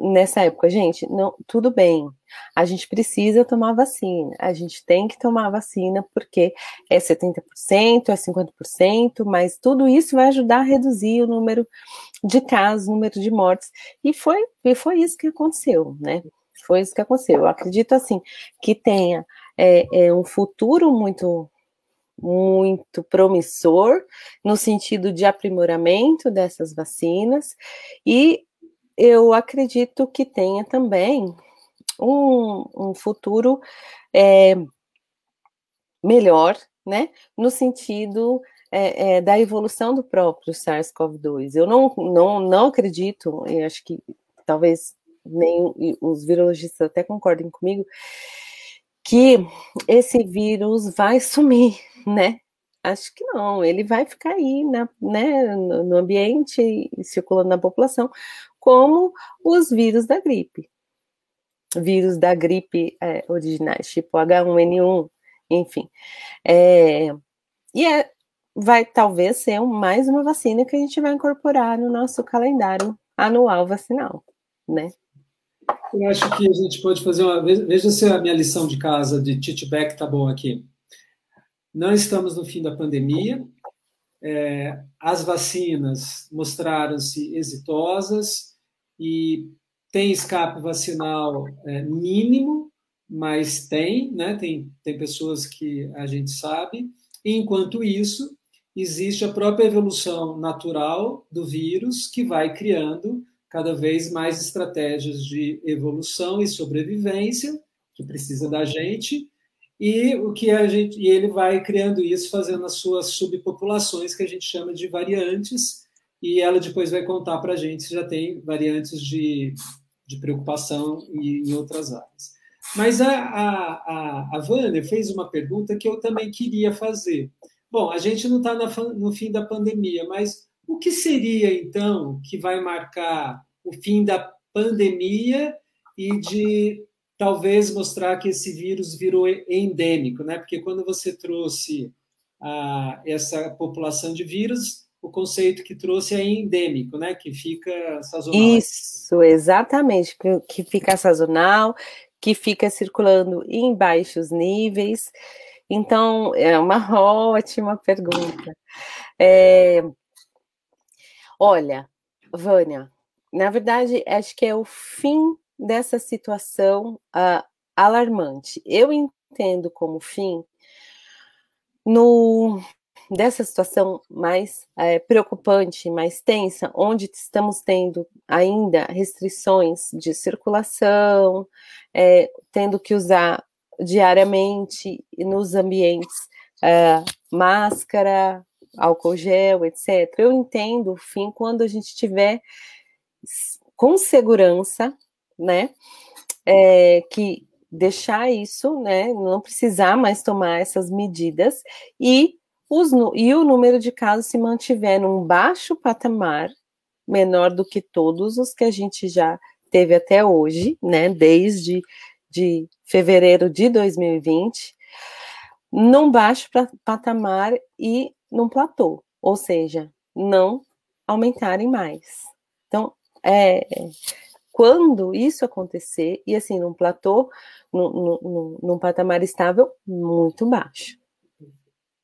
nessa época, gente, não, tudo bem, a gente precisa tomar vacina, a gente tem que tomar vacina porque é 70%, é 50%, mas tudo isso vai ajudar a reduzir o número de casos, o número de mortes, e foi, e foi isso que aconteceu, né? Foi isso que aconteceu. Eu acredito, assim, que tenha é, é um futuro muito muito promissor no sentido de aprimoramento dessas vacinas e eu acredito que tenha também um, um futuro é, melhor, né, no sentido é, é, da evolução do próprio SARS-CoV-2. Eu não, não, não acredito, e acho que talvez nem os virologistas até concordem comigo, que esse vírus vai sumir, né? Acho que não, ele vai ficar aí na, né, no ambiente, circulando na população, como os vírus da gripe. Vírus da gripe é, originais, tipo H1N1, enfim. É, e é, vai talvez ser mais uma vacina que a gente vai incorporar no nosso calendário anual vacinal, né? Eu acho que a gente pode fazer uma. Veja se a minha lição de casa de Titback tá bom aqui. Não estamos no fim da pandemia. É, as vacinas mostraram-se exitosas e tem escape vacinal é, mínimo, mas tem, né? Tem, tem pessoas que a gente sabe. E, enquanto isso, existe a própria evolução natural do vírus que vai criando cada vez mais estratégias de evolução e sobrevivência que precisa da gente e o que a gente e ele vai criando isso fazendo as suas subpopulações que a gente chama de variantes e ela depois vai contar para a gente se já tem variantes de, de preocupação em, em outras áreas. Mas a, a, a, Vânia fez uma pergunta que eu também queria fazer. Bom, a gente não está no fim da pandemia, mas o que seria, então, que vai marcar o fim da pandemia e de talvez mostrar que esse vírus virou endêmico, né? Porque quando você trouxe a, essa população de vírus, o conceito que trouxe é endêmico, né? Que fica sazonal. Isso, exatamente, que fica sazonal, que fica circulando em baixos níveis. Então, é uma ótima pergunta. É, olha, Vânia, na verdade, acho que é o fim dessa situação uh, alarmante. Eu entendo como fim no dessa situação mais é, preocupante, mais tensa, onde estamos tendo ainda restrições de circulação, é, tendo que usar diariamente nos ambientes é, máscara, álcool gel, etc. Eu entendo o fim quando a gente tiver com segurança, né, é, que deixar isso, né, não precisar mais tomar essas medidas e os, e o número de casos se mantiver num baixo patamar, menor do que todos os que a gente já teve até hoje, né, desde de fevereiro de 2020, num baixo patamar e num platô, ou seja, não aumentarem mais. Então, é, quando isso acontecer, e assim, num platô, num, num, num patamar estável muito baixo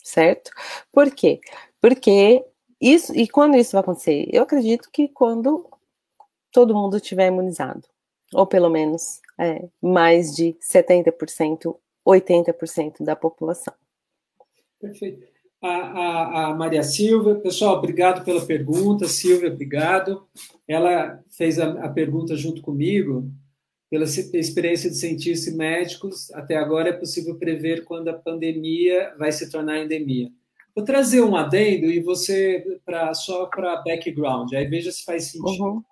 certo? Por quê? Porque isso, e quando isso vai acontecer? Eu acredito que quando todo mundo estiver imunizado, ou pelo menos é, mais de 70%, 80% da população. Perfeito. A, a, a, Maria Silva, pessoal, obrigado pela pergunta. Silvia, obrigado. Ela fez a, a pergunta junto comigo pela experiência de cientistas e médicos, até agora é possível prever quando a pandemia vai se tornar endemia. Vou trazer um adendo e você pra, só para background, aí veja se faz sentido. Uhum.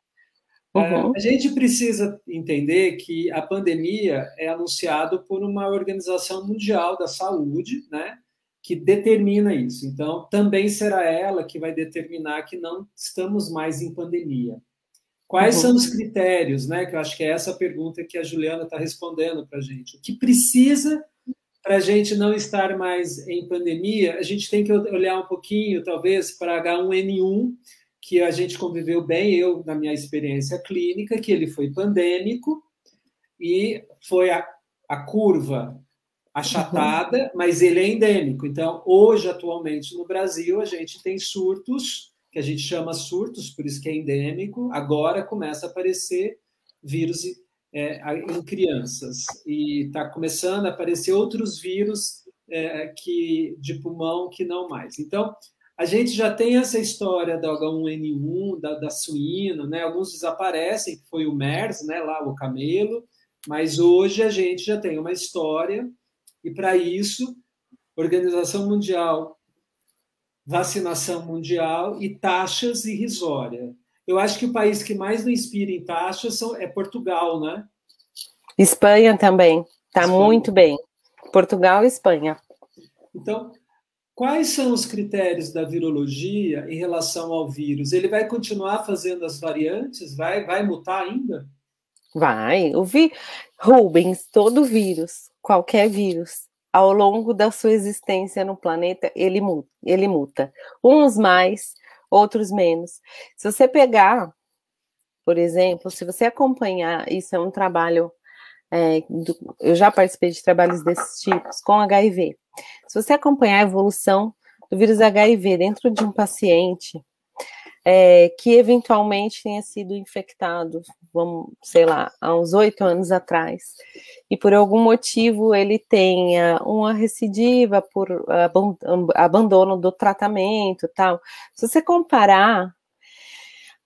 Uhum. a gente precisa entender que a pandemia é anunciado por uma organização mundial da saúde, né, que determina isso. Então, também será ela que vai determinar que não estamos mais em pandemia. Quais uhum. são os critérios, né? Que eu acho que é essa pergunta que a Juliana está respondendo para a gente. O que precisa para a gente não estar mais em pandemia? A gente tem que olhar um pouquinho, talvez, para H1N1, que a gente conviveu bem, eu, na minha experiência clínica, que ele foi pandêmico e foi a, a curva achatada, uhum. mas ele é endêmico. Então, hoje, atualmente, no Brasil, a gente tem surtos que a gente chama surtos, por isso que é endêmico, agora começa a aparecer vírus é, em crianças. E está começando a aparecer outros vírus é, que, de pulmão que não mais. Então, a gente já tem essa história da H1N1, da, da suína, né? alguns desaparecem, que foi o MERS, né? lá o camelo, mas hoje a gente já tem uma história, e para isso, a Organização Mundial vacinação mundial e taxas irrisórias. Eu acho que o país que mais não inspira em taxas é Portugal, né? Espanha também. Está muito bem. Portugal e Espanha. Então, quais são os critérios da virologia em relação ao vírus? Ele vai continuar fazendo as variantes? Vai, vai mutar ainda? Vai. O vi... Rubens, todo vírus, qualquer vírus, ao longo da sua existência no planeta, ele muta, ele muta. Uns mais, outros menos. Se você pegar, por exemplo, se você acompanhar, isso é um trabalho, é, do, eu já participei de trabalhos desses tipos com HIV. Se você acompanhar a evolução do vírus HIV dentro de um paciente, é, que eventualmente tenha sido infectado, vamos, sei lá, há uns oito anos atrás, e por algum motivo ele tenha uma recidiva por abandono do tratamento, tal. Se você comparar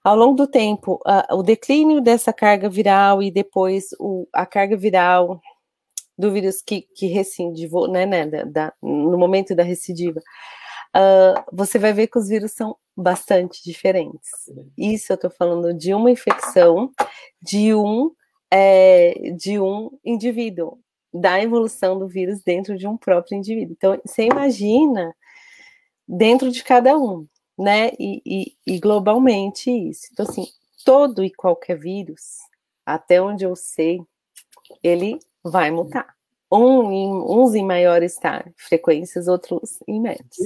ao longo do tempo, o declínio dessa carga viral e depois o, a carga viral do vírus que, que recidivou, né, né da, da, no momento da recidiva, uh, você vai ver que os vírus são bastante diferentes. Isso eu estou falando de uma infecção de um é, de um indivíduo, da evolução do vírus dentro de um próprio indivíduo. Então, você imagina dentro de cada um, né? E, e, e globalmente isso. Então, assim, todo e qualquer vírus, até onde eu sei, ele vai mutar. Um em, uns em maiores tá, frequências, outros em médios.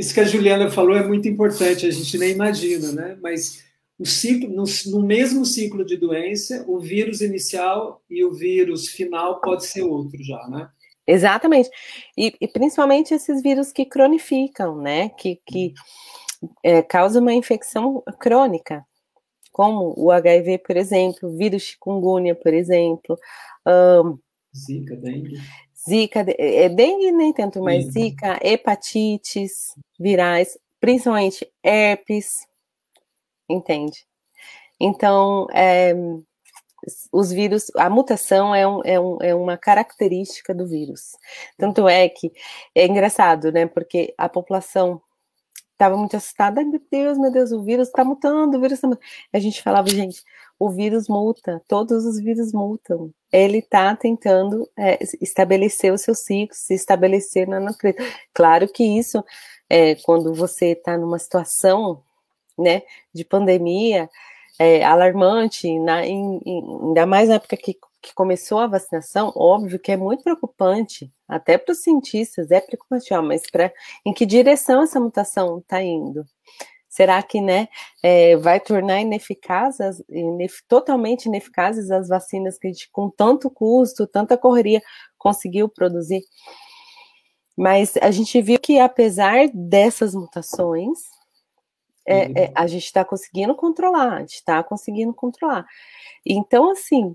Isso que a Juliana falou é muito importante, a gente nem imagina, né? Mas o ciclo, no, no, mesmo ciclo de doença, o vírus inicial e o vírus final pode ser outro já, né? Exatamente. E, e principalmente esses vírus que cronificam, né? Que, que é, causam uma infecção crônica, como o HIV, por exemplo, o vírus chikungunya, por exemplo. Um, Zika, dengue. Zika, é, dengue nem tanto, mas Sim. zika, hepatites virais, principalmente herpes, entende? Então, é, os vírus, a mutação é, um, é, um, é, uma característica do vírus. Tanto é que é engraçado, né? Porque a população estava muito assustada, meu Deus, meu Deus, o vírus está mutando, o vírus mutando. A gente falava, gente, o vírus multa, todos os vírus multam. Ele está tentando é, estabelecer o seu ciclo, se estabelecer na natureza. Claro que isso, é, quando você está numa situação né, de pandemia é, alarmante, na, em, em, ainda mais na época que, que começou a vacinação, óbvio que é muito preocupante, até para os cientistas, é preocupante, ó, mas pra, em que direção essa mutação está indo? Será que né, é, vai tornar ineficazes, inef, totalmente ineficazes as vacinas que a gente, com tanto custo, tanta correria, conseguiu produzir? Mas a gente viu que, apesar dessas mutações, é, uhum. é, a gente está conseguindo controlar, a gente está conseguindo controlar. Então, assim,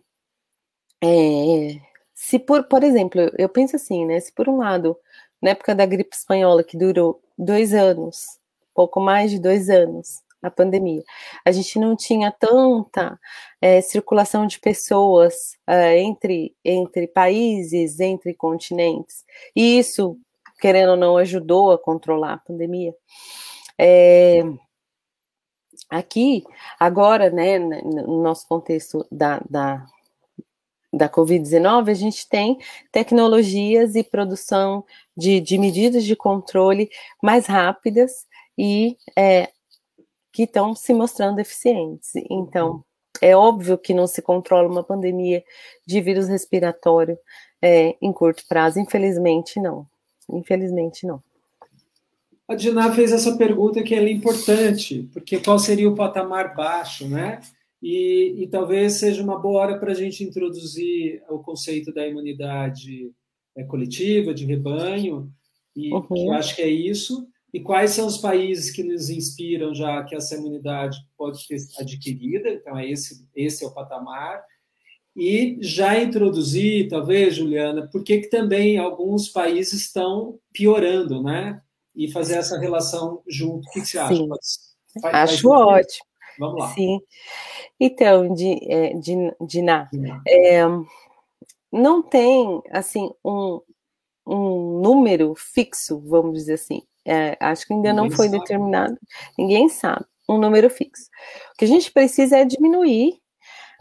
é, se por, por exemplo, eu penso assim, né? Se por um lado, na época da gripe espanhola, que durou dois anos, pouco mais de dois anos, a pandemia. A gente não tinha tanta é, circulação de pessoas é, entre, entre países, entre continentes. E isso, querendo ou não, ajudou a controlar a pandemia. É, aqui, agora, né, no nosso contexto da, da, da Covid-19, a gente tem tecnologias e produção de, de medidas de controle mais rápidas e é, que estão se mostrando eficientes. Então, é óbvio que não se controla uma pandemia de vírus respiratório é, em curto prazo, infelizmente não. Infelizmente não. A Diná fez essa pergunta que é importante, porque qual seria o patamar baixo, né? E, e talvez seja uma boa hora para a gente introduzir o conceito da imunidade é, coletiva, de rebanho, e uhum. que eu acho que é isso, e quais são os países que nos inspiram já que essa imunidade pode ser adquirida? Então, é esse, esse é o patamar. E já introduzir, talvez, Juliana, por que também alguns países estão piorando, né? E fazer essa relação junto. O que, você acha? Sim. Faz, Acho faz ótimo. Vamos lá. Sim. Então, de, é, de, de, é, não tem, assim, um, um número fixo, vamos dizer assim, é, acho que ainda ninguém não foi sabe. determinado, ninguém sabe, um número fixo. O que a gente precisa é diminuir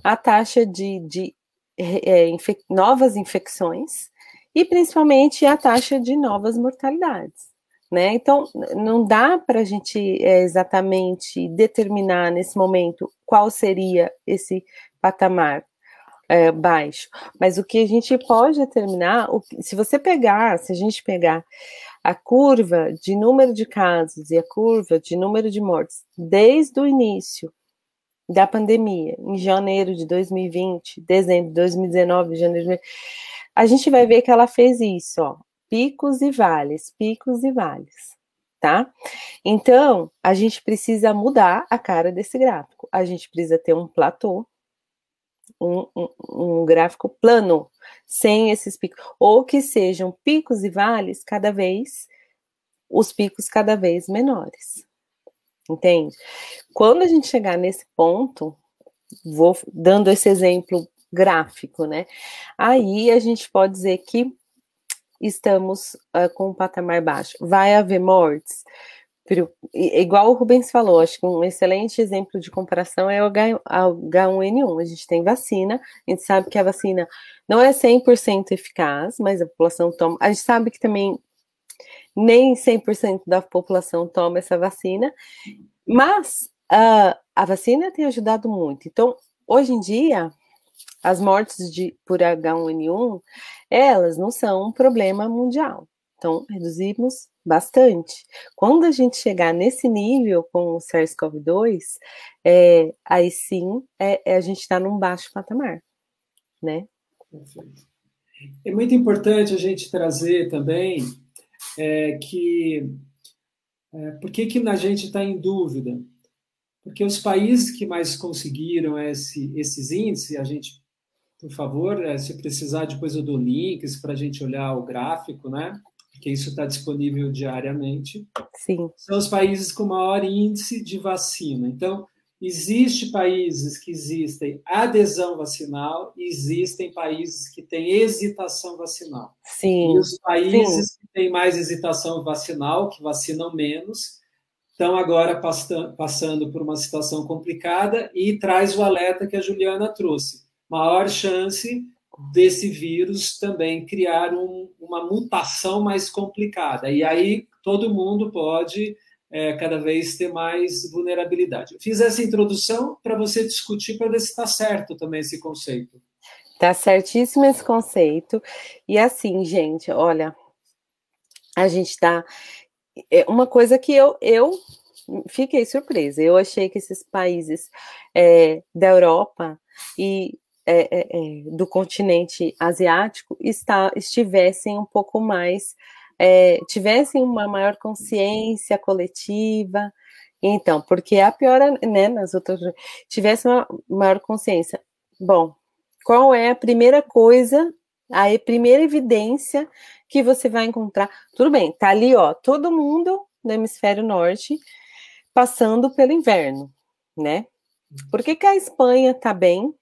a taxa de, de é, infec novas infecções e principalmente a taxa de novas mortalidades. Né? Então, não dá para a gente é, exatamente determinar nesse momento qual seria esse patamar é, baixo, mas o que a gente pode determinar, o, se você pegar, se a gente pegar a curva de número de casos e a curva de número de mortes desde o início da pandemia, em janeiro de 2020, dezembro de 2019, janeiro de 2020, a gente vai ver que ela fez isso, ó, picos e vales, picos e vales, tá? Então, a gente precisa mudar a cara desse gráfico. A gente precisa ter um platô, um, um, um gráfico plano, sem esses picos, ou que sejam picos e vales cada vez, os picos cada vez menores. Entende? Quando a gente chegar nesse ponto, vou dando esse exemplo gráfico, né? Aí a gente pode dizer que estamos uh, com um patamar baixo. Vai haver mortes? Igual o Rubens falou, acho que um excelente exemplo de comparação é o H1N1. A gente tem vacina, a gente sabe que a vacina não é 100% eficaz, mas a população toma. A gente sabe que também nem 100% da população toma essa vacina, mas uh, a vacina tem ajudado muito. Então, hoje em dia, as mortes de, por H1N1, elas não são um problema mundial. Então, reduzimos bastante. Quando a gente chegar nesse nível com o SARS-CoV-2, é, aí sim é, é a gente está num baixo patamar, né? É muito importante a gente trazer também é, que é, por que, que a gente está em dúvida? Porque os países que mais conseguiram esse, esses índices, a gente por favor, é, se precisar depois eu dou links para a gente olhar o gráfico, né? Porque isso está disponível diariamente. Sim. São os países com maior índice de vacina. Então, existe países que existem adesão vacinal existem países que têm hesitação vacinal. Sim. E os países sim. que têm mais hesitação vacinal, que vacinam menos, estão agora passando por uma situação complicada e traz o alerta que a Juliana trouxe maior chance desse vírus também criar um, uma mutação mais complicada. E aí todo mundo pode é, cada vez ter mais vulnerabilidade. Eu fiz essa introdução para você discutir, para ver se está certo também esse conceito. Está certíssimo esse conceito. E assim, gente, olha, a gente está. É uma coisa que eu, eu fiquei surpresa. Eu achei que esses países é, da Europa e é, é, é, do continente asiático está, estivessem um pouco mais, é, tivessem uma maior consciência coletiva. Então, porque a pior, né, nas outras, tivesse uma maior consciência. Bom, qual é a primeira coisa, a primeira evidência que você vai encontrar? Tudo bem, tá ali, ó, todo mundo no hemisfério norte passando pelo inverno, né? Por que, que a Espanha tá bem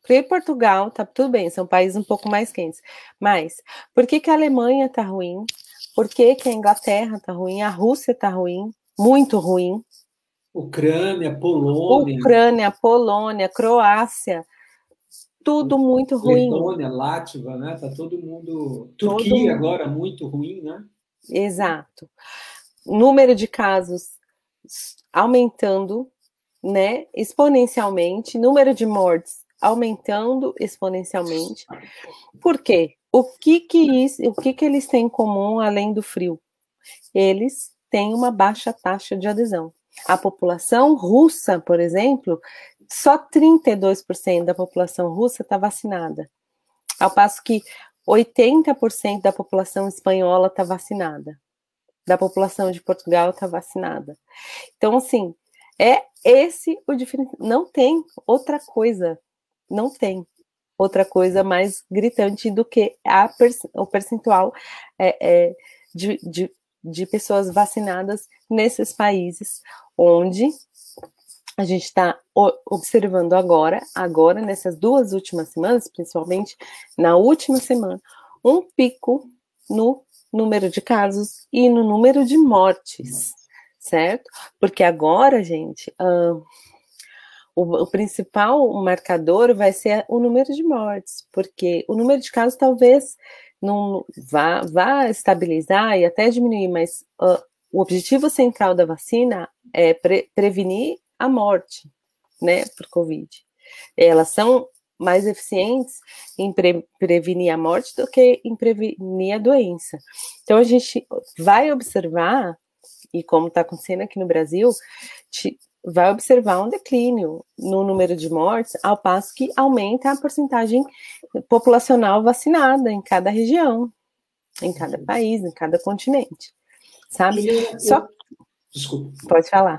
porque Portugal tá tudo bem, são países um pouco mais quentes. Mas por que, que a Alemanha tá ruim? Por que, que a Inglaterra tá ruim? A Rússia tá ruim, muito ruim. Ucrânia, Polônia. Ucrânia, Polônia, Croácia, tudo muito ruim. Letônia, Látiva, né? Tá todo mundo. Turquia todo mundo... agora muito ruim, né? Exato. Número de casos aumentando, né? Exponencialmente, número de mortes aumentando exponencialmente. Por quê? O que que, isso, o que que eles têm em comum além do frio? Eles têm uma baixa taxa de adesão. A população russa, por exemplo, só 32% da população russa está vacinada, ao passo que 80% da população espanhola está vacinada, da população de Portugal está vacinada. Então, assim, é esse o diferencial. Não tem outra coisa não tem outra coisa mais gritante do que a, o percentual é, é, de, de, de pessoas vacinadas nesses países onde a gente está observando agora, agora, nessas duas últimas semanas, principalmente na última semana, um pico no número de casos e no número de mortes, certo? Porque agora, gente, uh, o, o, principal marcador vai ser o número de mortes, porque o número de casos talvez não vá, vá estabilizar e até diminuir, mas uh, o objetivo central da vacina é pre prevenir a morte, né, por Covid. Elas são mais eficientes em pre prevenir a morte do que em prevenir a doença. Então a gente vai observar, e como está acontecendo aqui no Brasil, vai observar um declínio no número de mortes, ao passo que aumenta a porcentagem populacional vacinada em cada região, em cada país, em cada continente. sabe? Juliana, Só eu... Desculpa. Pode falar.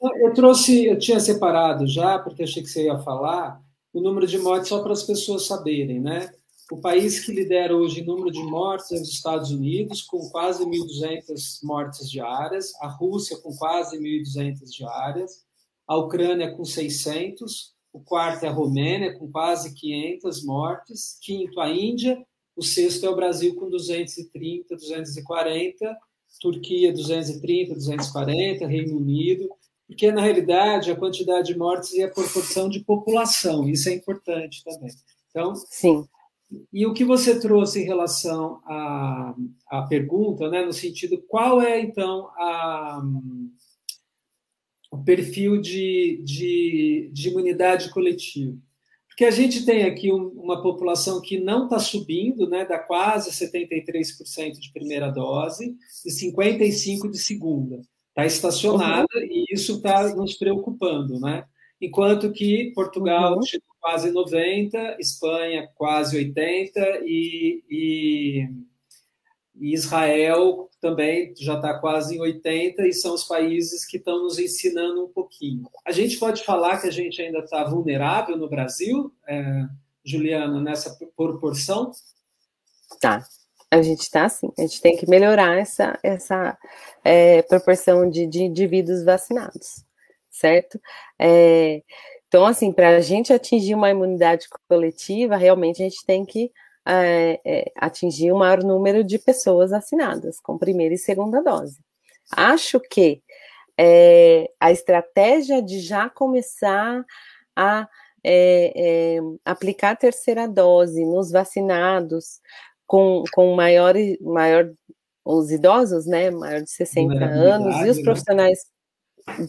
Eu trouxe, eu tinha separado já, porque achei que você ia falar, o número de mortes só para as pessoas saberem, né? O país que lidera hoje em número de mortes é os Estados Unidos, com quase 1.200 mortes diárias, a Rússia com quase 1.200 diárias, a Ucrânia com 600, o quarto é a Romênia, com quase 500 mortes, quinto a Índia, o sexto é o Brasil com 230, 240, Turquia 230, 240, Reino Unido, porque na realidade a quantidade de mortes é a proporção de população, isso é importante também. Então, sim. E o que você trouxe em relação à, à pergunta, né, no sentido qual é então a, o perfil de, de, de imunidade coletiva? Porque a gente tem aqui um, uma população que não está subindo, né, dá quase 73% de primeira dose e 55% de segunda. Está estacionada e isso está nos preocupando, né? Enquanto que Portugal uhum. chegou quase 90%, Espanha quase 80% e, e, e Israel também já está quase em 80 e são os países que estão nos ensinando um pouquinho. A gente pode falar que a gente ainda está vulnerável no Brasil, é, Juliana, nessa proporção? Tá. A gente está assim, a gente tem que melhorar essa, essa é, proporção de, de, indivíduos vacinados, certo? É, então, assim, para a gente atingir uma imunidade coletiva, realmente a gente tem que é, é, atingir o maior número de pessoas vacinadas com primeira e segunda dose. Acho que é, a estratégia de já começar a é, é, aplicar a terceira dose nos vacinados com, com maior, maior, os idosos, né, maior de 60 anos, e os né? profissionais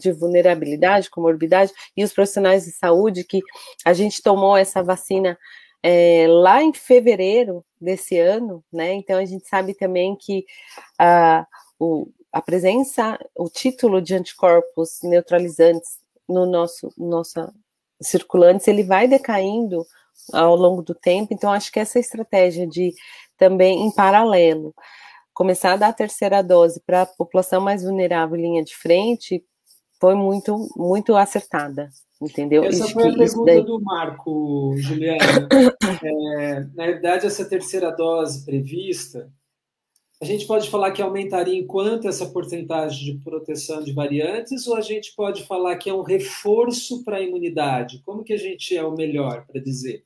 de vulnerabilidade, comorbidade, e os profissionais de saúde, que a gente tomou essa vacina é, lá em fevereiro desse ano, né? Então a gente sabe também que a, o, a presença, o título de anticorpos neutralizantes no nosso, nossa circulantes, ele vai decaindo ao longo do tempo. Então acho que essa estratégia de também em paralelo começar a dar a terceira dose para a população mais vulnerável linha de frente foi muito muito acertada, entendeu? Essa foi a pergunta do Marco, Juliana. É, na verdade, essa terceira dose prevista, a gente pode falar que aumentaria em quanto essa porcentagem de proteção de variantes, ou a gente pode falar que é um reforço para a imunidade? Como que a gente é o melhor para dizer?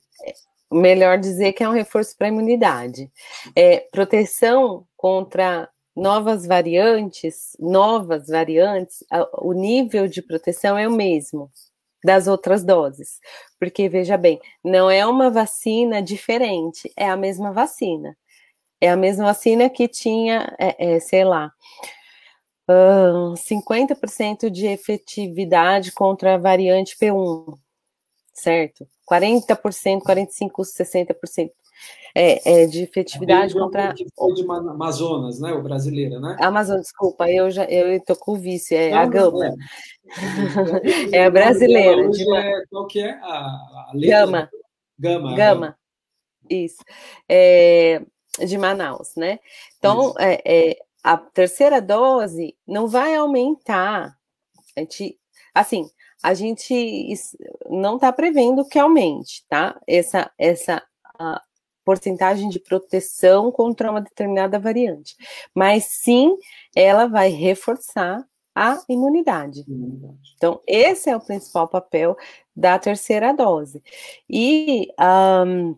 melhor dizer que é um reforço para a imunidade. É, proteção contra novas variantes, novas variantes, o nível de proteção é o mesmo, das outras doses. Porque, veja bem, não é uma vacina diferente, é a mesma vacina. É a mesma vacina que tinha, é, é, sei lá, uh, 50% de efetividade contra a variante P1, certo? 40%, 45%, 60% é, é, de efetividade é contra. Foi de Amazonas, né? O brasileiro, né? Amazonas, desculpa, eu já eu tô com o vício, é não, a Gama. É, é a brasileira. De... É, qual que é? A, a Gama. Gama. Gama. Isso. É, de Manaus, né? Então, é, é, a terceira dose não vai aumentar. A gente, assim, a gente não está prevendo que aumente, tá? Essa, essa porcentagem de proteção contra uma determinada variante. Mas sim, ela vai reforçar a imunidade. imunidade. Então, esse é o principal papel da terceira dose. E um,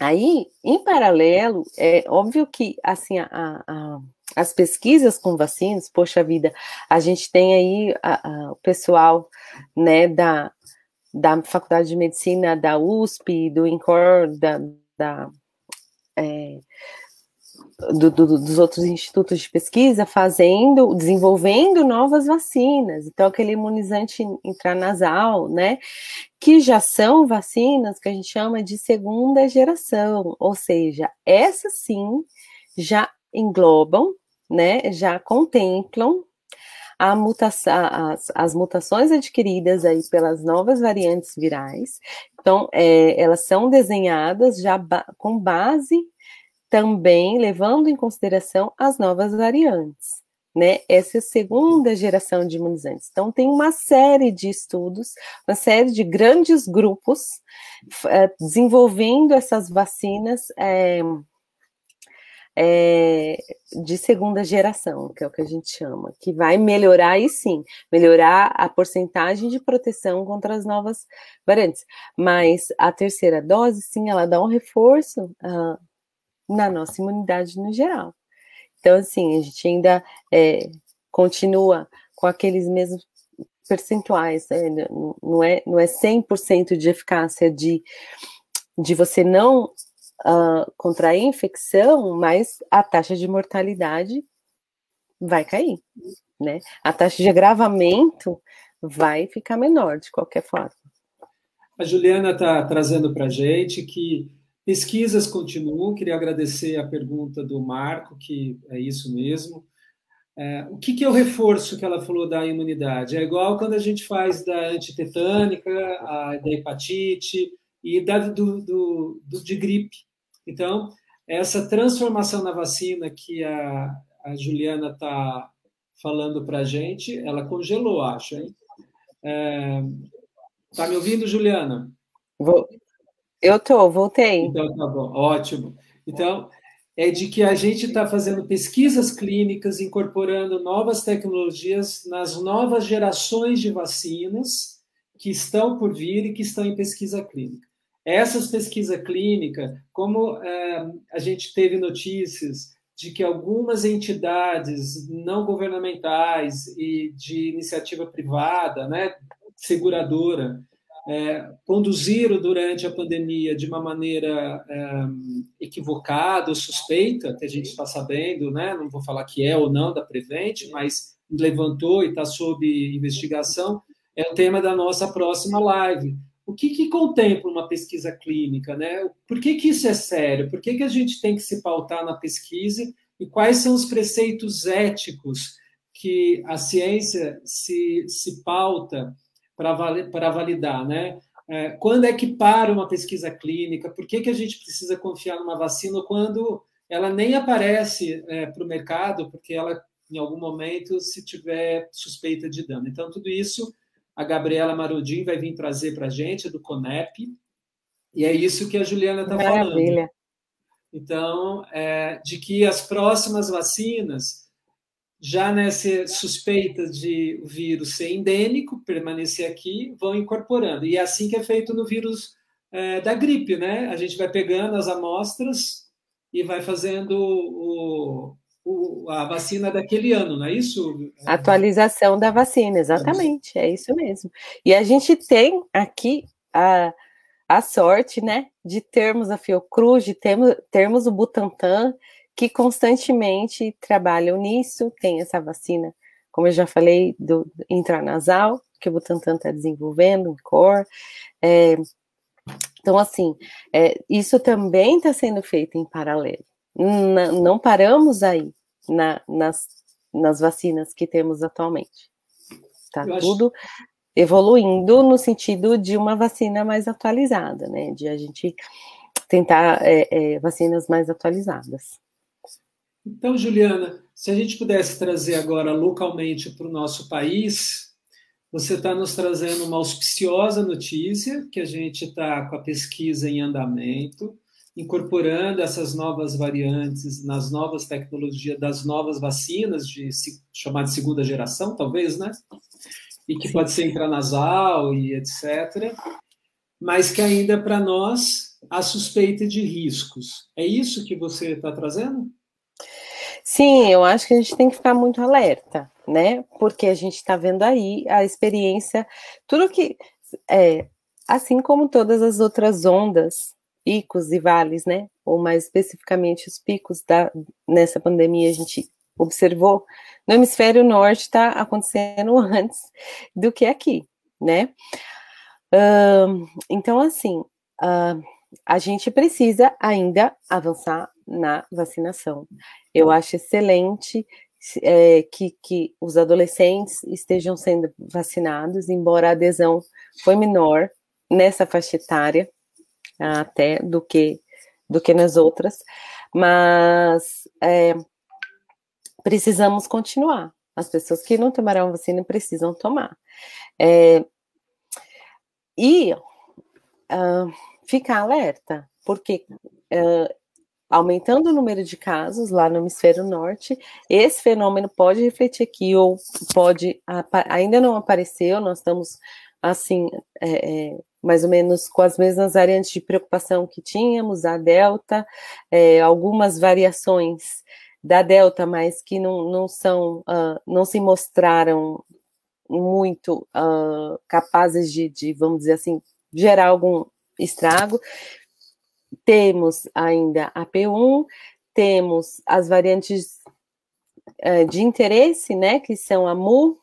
aí, em paralelo, é óbvio que assim a, a, as pesquisas com vacinas, poxa vida, a gente tem aí a, o pessoal né, da, da Faculdade de Medicina da USP, do INCOR, da, da é, do, do, dos outros institutos de pesquisa fazendo, desenvolvendo novas vacinas. Então, aquele imunizante intranasal, né, que já são vacinas que a gente chama de segunda geração, ou seja, essas sim já englobam, né, já contemplam a as, as mutações adquiridas aí pelas novas variantes virais. Então, é, elas são desenhadas já ba com base também levando em consideração as novas variantes, né, essa segunda geração de imunizantes. Então, tem uma série de estudos, uma série de grandes grupos é, desenvolvendo essas vacinas é, é, de segunda geração, que é o que a gente chama, que vai melhorar, e sim, melhorar a porcentagem de proteção contra as novas variantes. Mas a terceira dose, sim, ela dá um reforço uh, na nossa imunidade no geral. Então, assim, a gente ainda é, continua com aqueles mesmos percentuais, né? não é, não é 100% de eficácia de, de você não uh, contrair infecção, mas a taxa de mortalidade vai cair, né? A taxa de agravamento vai ficar menor, de qualquer forma. A Juliana está trazendo para a gente que Pesquisas continuam, queria agradecer a pergunta do Marco, que é isso mesmo. É, o que, que, é o reforço que ela falou da imunidade? É igual quando a gente faz da antitetânica, a, da hepatite e da, do, do, do, de gripe. Então, essa transformação na vacina que a, a Juliana está falando para a gente, ela congelou, acho. Hein? É, tá me ouvindo, Juliana? Vou, eu tô, voltei. Então tá bom, ótimo. Então, é de que a gente está fazendo pesquisas clínicas, incorporando novas tecnologias nas novas gerações de vacinas que estão por vir e que estão em pesquisa clínica. Essas pesquisas clínicas, como é, a gente teve notícias de que algumas entidades não governamentais e de iniciativa privada, né, seguradora, é, conduziram durante a pandemia de uma maneira é, equivocada suspeita, que a gente está sabendo, né? não vou falar que é ou não da Prevent, mas levantou e está sob investigação, é o tema da nossa próxima live. O que, que contempla uma pesquisa clínica? Né? Por que, que isso é sério? Por que, que a gente tem que se pautar na pesquisa e quais são os preceitos éticos que a ciência se, se pauta para validar, né? É, quando é que para uma pesquisa clínica? Por que, que a gente precisa confiar numa vacina quando ela nem aparece é, para o mercado, porque ela, em algum momento, se tiver suspeita de dano? Então, tudo isso a Gabriela Marudin vai vir trazer para a gente, do CONEP, e é isso que a Juliana está falando. Então, é, de que as próximas vacinas já nessa suspeita de o vírus ser endêmico, permanecer aqui, vão incorporando. E é assim que é feito no vírus é, da gripe, né? A gente vai pegando as amostras e vai fazendo o, o, a vacina daquele ano, não é isso? Atualização da vacina, exatamente, é isso mesmo. E a gente tem aqui a, a sorte, né, de termos a Fiocruz, de termos, termos o Butantan, que constantemente trabalham nisso, tem essa vacina, como eu já falei, do intranasal, que o Butantan está desenvolvendo, o COR. É, então, assim, é, isso também está sendo feito em paralelo. Não paramos aí na, nas, nas vacinas que temos atualmente. Está tudo evoluindo no sentido de uma vacina mais atualizada, né? De a gente tentar é, é, vacinas mais atualizadas. Então, Juliana, se a gente pudesse trazer agora localmente para o nosso país, você está nos trazendo uma auspiciosa notícia, que a gente está com a pesquisa em andamento, incorporando essas novas variantes nas novas tecnologias das novas vacinas, de chamar de segunda geração, talvez, né? E que pode ser intranasal e etc. Mas que ainda para nós há suspeita de riscos. É isso que você está trazendo? Sim, eu acho que a gente tem que ficar muito alerta, né? Porque a gente está vendo aí a experiência, tudo que. É, assim como todas as outras ondas, picos e vales, né? Ou mais especificamente os picos da, nessa pandemia, a gente observou, no hemisfério norte está acontecendo antes do que aqui, né? Então, assim, uh, a gente precisa ainda avançar na vacinação. Eu acho excelente é, que, que os adolescentes estejam sendo vacinados, embora a adesão foi menor nessa faixa etária até do que do que nas outras, mas é, precisamos continuar. As pessoas que não tomarão vacina precisam tomar. É, e uh, ficar alerta, porque uh, aumentando o número de casos lá no hemisfério norte, esse fenômeno pode refletir aqui ou pode ainda não apareceu, nós estamos assim é, é, mais ou menos com as mesmas variantes de preocupação que tínhamos, a delta, é, algumas variações da delta, mas que não, não são, uh, não se mostraram muito uh, capazes de, de, vamos dizer assim, gerar algum estrago. Temos ainda a P1, temos as variantes uh, de interesse, né, que são a MU,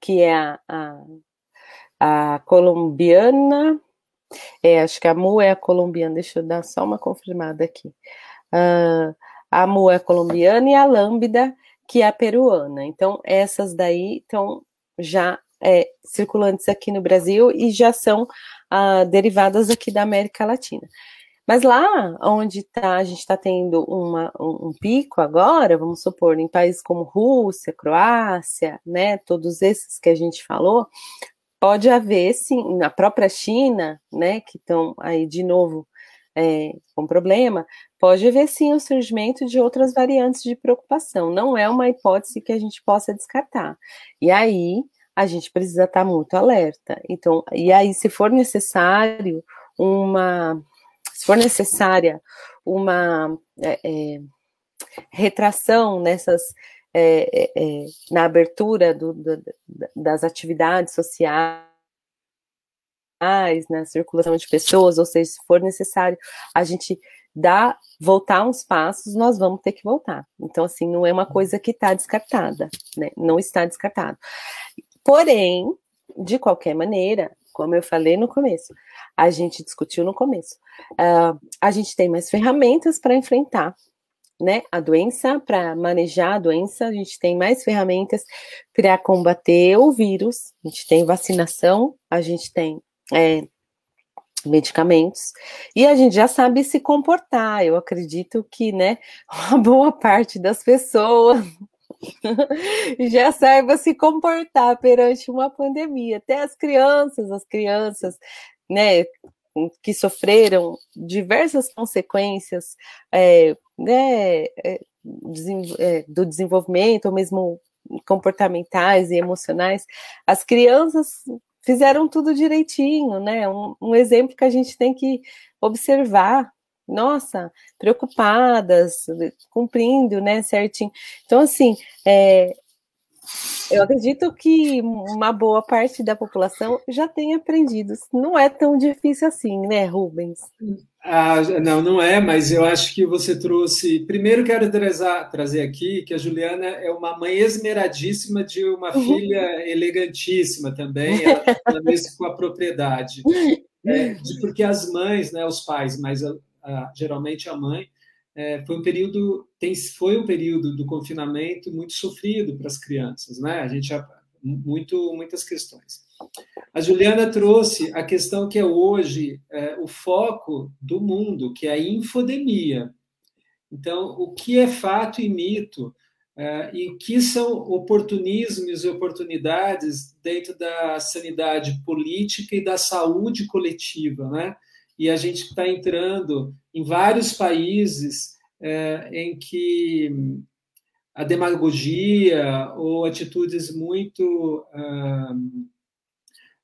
que é a, a, a colombiana, é, acho que a MU é a colombiana, deixa eu dar só uma confirmada aqui. Uh, a MU é a colombiana e a Lambda, que é a peruana. Então, essas daí estão já é, circulantes aqui no Brasil e já são ah, derivadas aqui da América Latina. Mas lá onde tá, a gente está tendo uma, um, um, pico agora, vamos supor, em países como Rússia, Croácia, né, todos esses que a gente falou, pode haver sim, na própria China, né, que estão aí de novo é, com problema, pode haver sim o surgimento de outras variantes de preocupação. Não é uma hipótese que a gente possa descartar. E aí a gente precisa estar muito alerta. Então, e aí, se for necessário uma, se for necessária uma é, é, retração nessas é, é, é na abertura do, do, das atividades sociais na circulação de pessoas, ou seja, se for necessário a gente dar, voltar uns passos, nós vamos ter que voltar. Então, assim, não é uma coisa que está descartada, né? Não está descartado. Porém, de qualquer maneira, como eu falei no começo, a gente discutiu no começo, uh, a gente tem mais ferramentas para enfrentar né, a doença, para manejar a doença, a gente tem mais ferramentas para combater o vírus, a gente tem vacinação, a gente tem é, medicamentos, e a gente já sabe se comportar. Eu acredito que, né, uma boa parte das pessoas já saiba se comportar perante uma pandemia. Até as crianças, as crianças, né, que sofreram diversas consequências é, né, é, é do desenvolvimento, ou mesmo comportamentais e emocionais, as crianças fizeram tudo direitinho, né? Um, um exemplo que a gente tem que observar nossa, preocupadas, cumprindo, né, certinho. Então, assim, é, eu acredito que uma boa parte da população já tem aprendido. Não é tão difícil assim, né, Rubens? Ah, não, não é, mas eu acho que você trouxe. Primeiro, quero trazer, trazer aqui que a Juliana é uma mãe esmeradíssima de uma uhum. filha elegantíssima também, ela fala isso com a propriedade. É, porque as mães, né, os pais, mas a, a, geralmente a mãe, é, foi um período tem, foi um período do confinamento muito sofrido para as crianças, né? A gente muito muitas questões. A Juliana trouxe a questão que é hoje é, o foco do mundo, que é a infodemia. Então, o que é fato e mito é, e o que são oportunismos e oportunidades dentro da sanidade política e da saúde coletiva, né? E a gente está entrando em vários países é, em que a demagogia ou atitudes muito ah,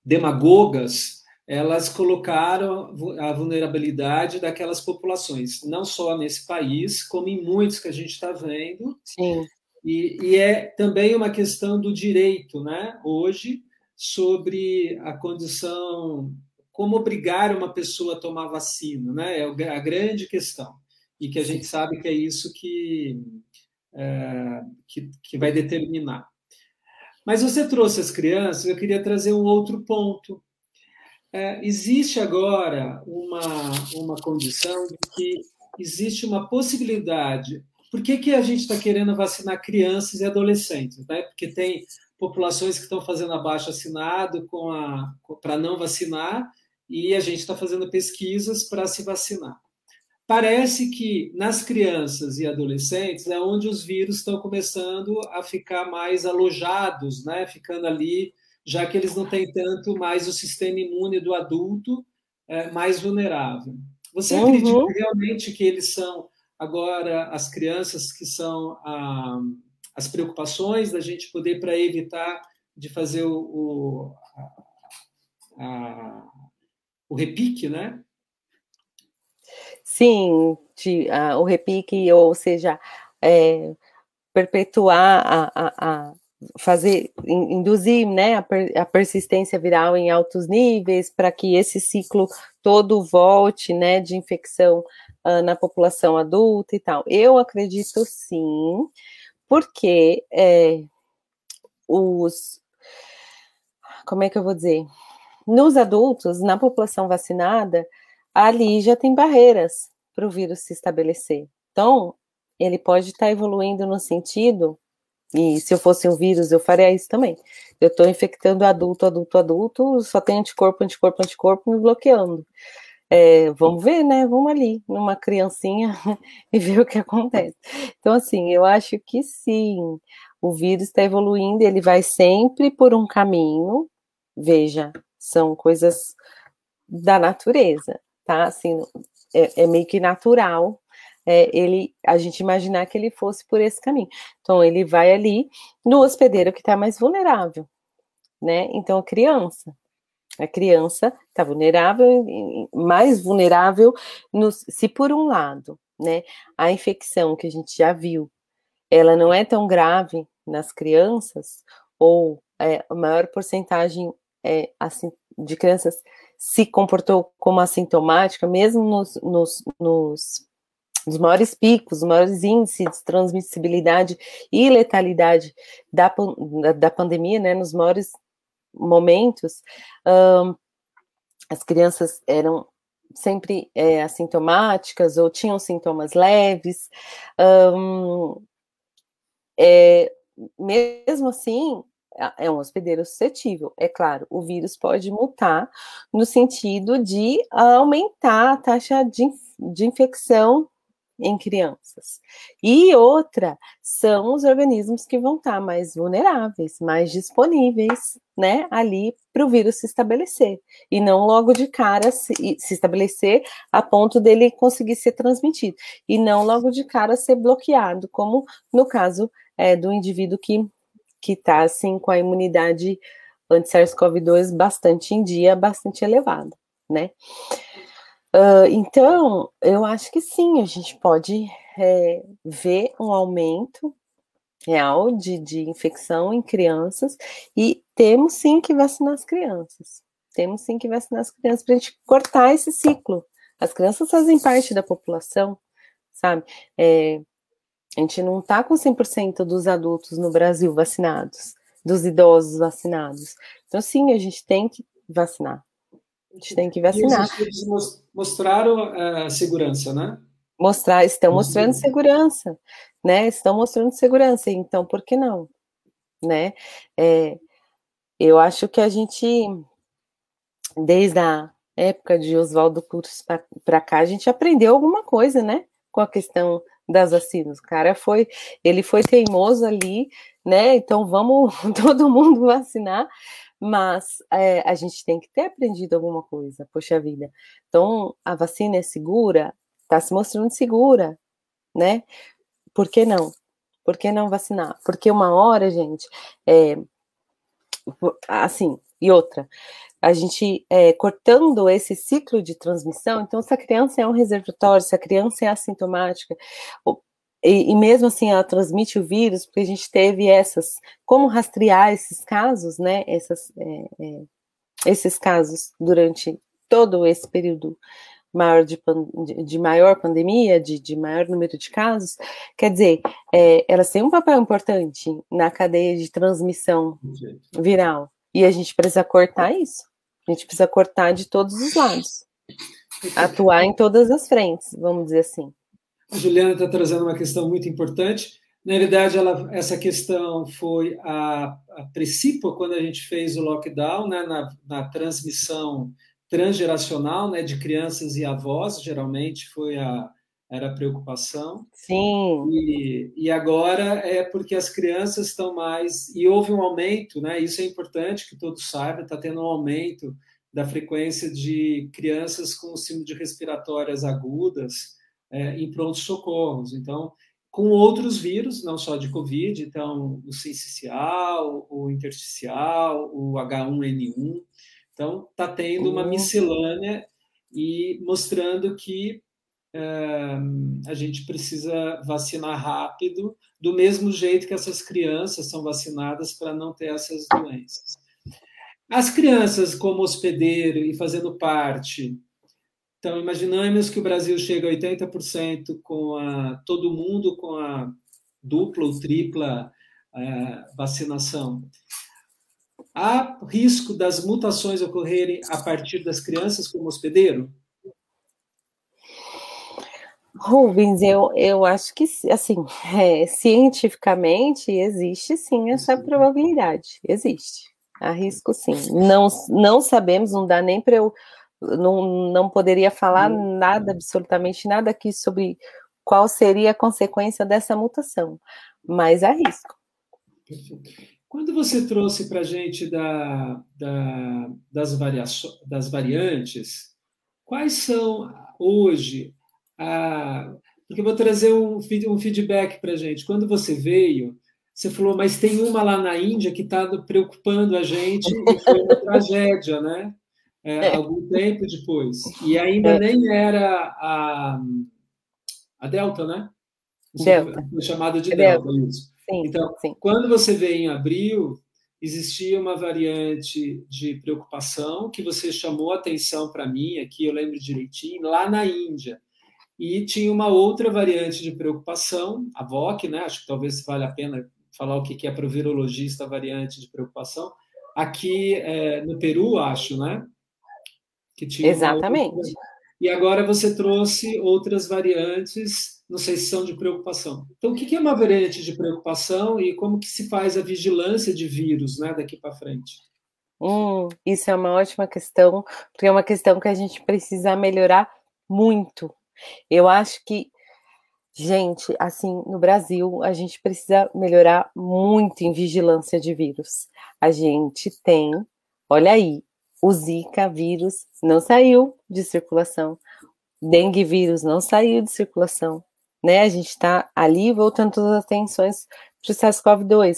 demagogas elas colocaram a vulnerabilidade daquelas populações, não só nesse país, como em muitos que a gente está vendo. Sim. E, e, é também uma questão do direito, né? Hoje, sobre a condição como obrigar uma pessoa a tomar vacina, né? É a grande questão. E que a gente sabe que é isso que, é, que, que vai determinar. Mas você trouxe as crianças, eu queria trazer um outro ponto. É, existe agora uma, uma condição de que existe uma possibilidade. Por que, que a gente está querendo vacinar crianças e adolescentes? Né? Porque tem populações que estão fazendo abaixo assinado para não vacinar, e a gente está fazendo pesquisas para se vacinar. parece que nas crianças e adolescentes é onde os vírus estão começando a ficar mais alojados, né? ficando ali, já que eles não têm tanto mais o sistema imune do adulto é, mais vulnerável. Você uhum. acredita realmente que eles são agora as crianças que são a, as preocupações da gente poder para evitar de fazer o, o, a, a, o repique, né? Sim, de, o repique, ou seja, é, perpetuar a, a, a, fazer, induzir né, a, per, a, persistência viral em altos níveis para que esse ciclo todo volte né, de infecção uh, na população adulta e tal. Eu acredito sim, porque é, os. Como é que eu vou dizer? Nos adultos, na população vacinada, ali já tem barreiras para o vírus se estabelecer. Então, ele pode estar tá evoluindo no sentido, e se eu fosse um vírus, eu faria isso também. Eu estou infectando adulto, adulto, adulto, só tem anticorpo, anticorpo, anticorpo me bloqueando. É, vamos ver, né? Vamos ali, numa criancinha, e ver o que acontece. Então, assim, eu acho que sim, o vírus está evoluindo, ele vai sempre por um caminho. Veja, são coisas da natureza tá? Assim, é, é meio que natural é, ele, a gente imaginar que ele fosse por esse caminho. Então, ele vai ali no hospedeiro que está mais vulnerável, né? Então, a criança, a criança está vulnerável, mais vulnerável, no, se por um lado, né, a infecção que a gente já viu, ela não é tão grave nas crianças, ou é, a maior porcentagem é, assim, de crianças se comportou como assintomática, mesmo nos, nos, nos, nos maiores picos, os maiores índices de transmissibilidade e letalidade da, da, pandemia, né, nos maiores momentos, um, as crianças eram sempre é, assintomáticas ou tinham sintomas leves. Um, é, mesmo assim, é um hospedeiro suscetível. É claro, o vírus pode mutar no sentido de aumentar a taxa de, de infecção em crianças. E outra são os organismos que vão estar mais vulneráveis, mais disponíveis, né, ali para o vírus se estabelecer. E não logo de cara se, se, estabelecer a ponto dele conseguir ser transmitido. E não logo de cara ser bloqueado, como no caso é, do indivíduo que que está assim com a imunidade anti-SARS-CoV-2 bastante em dia, bastante elevada, né? Uh, então, eu acho que sim, a gente pode é, ver um aumento real de, de infecção em crianças e temos sim que vacinar as crianças. Temos sim que vacinar as crianças para a gente cortar esse ciclo. As crianças fazem parte da população, sabe? É, a gente não está com 100% dos adultos no Brasil vacinados, dos idosos vacinados. Então, sim, a gente tem que vacinar. A gente tem que vacinar. E os mostraram a uh, segurança, né? Mostrar, estão mostrando uhum. segurança, né? Estão mostrando segurança. Então, por que não? Né? É, eu acho que a gente, desde a época de Oswaldo Cruz para cá, a gente aprendeu alguma coisa, né? Com a questão das vacinas. O cara foi, ele foi teimoso ali, né? Então vamos todo mundo vacinar, mas é, a gente tem que ter aprendido alguma coisa, poxa vida. Então a vacina é segura, está se mostrando segura, né? Por que não? Por que não vacinar? Porque uma hora, gente, é, assim, e outra, a gente é, cortando esse ciclo de transmissão, então se a criança é um reservatório, se a criança é assintomática, e, e, mesmo assim ela transmite o vírus, porque a gente teve essas, como rastrear esses casos, né, essas, é, é, esses casos durante todo esse período maior de, de maior pandemia, de, de, maior número de casos, quer dizer, é, elas têm um papel importante na cadeia de transmissão viral. E a gente precisa cortar isso. A gente precisa cortar de todos os lados. Atuar em todas as frentes, vamos dizer assim. A Juliana está trazendo uma questão muito importante. Na realidade, ela, essa questão foi a, a princípio, quando a gente fez o lockdown, né, na, na transmissão transgeracional né, de crianças e avós, geralmente foi a, era preocupação. Sim. E, e agora é porque as crianças estão mais. E houve um aumento, né? Isso é importante que todos saibam, está tendo um aumento da frequência de crianças com síndrome de respiratórias agudas é, em prontos socorros. Então, com outros vírus, não só de Covid, então o sincicial, o intersticial, o H1N1. Então, está tendo uma uhum. miscelânea e mostrando que a gente precisa vacinar rápido, do mesmo jeito que essas crianças são vacinadas para não ter essas doenças. As crianças, como hospedeiro e fazendo parte, então imaginamos que o Brasil chega a 80% com a, todo mundo com a dupla ou tripla uh, vacinação. Há risco das mutações ocorrerem a partir das crianças como hospedeiro? Rubens, eu, eu acho que, assim, é, cientificamente existe sim essa probabilidade, existe, arrisco sim. Não, não sabemos, não dá nem para eu, não, não poderia falar nada, absolutamente nada aqui sobre qual seria a consequência dessa mutação, mas arrisco. Quando você trouxe para a gente da, da, das, varia das variantes, quais são hoje ah, porque eu vou trazer um, um feedback para a gente. Quando você veio, você falou, mas tem uma lá na Índia que está preocupando a gente e foi uma tragédia, né? É, é. Algum tempo depois. E ainda é. nem era a, a Delta, né? Delta. Foi chamada de Delta, Delta isso. Sim, então, sim. quando você veio em abril, existia uma variante de preocupação que você chamou atenção para mim aqui, eu lembro direitinho, lá na Índia. E tinha uma outra variante de preocupação, a VOC, né? Acho que talvez valha a pena falar o que é para o virologista a variante de preocupação. Aqui é, no Peru, acho, né? Que tinha Exatamente. Outra... E agora você trouxe outras variantes, não sei se são de preocupação. Então, o que é uma variante de preocupação e como que se faz a vigilância de vírus, né, daqui para frente? Hum, isso é uma ótima questão, porque é uma questão que a gente precisa melhorar muito, eu acho que, gente, assim, no Brasil, a gente precisa melhorar muito em vigilância de vírus. A gente tem, olha aí, o Zika vírus não saiu de circulação, dengue vírus não saiu de circulação, né? A gente está ali voltando todas as atenções para o SARS-CoV-2.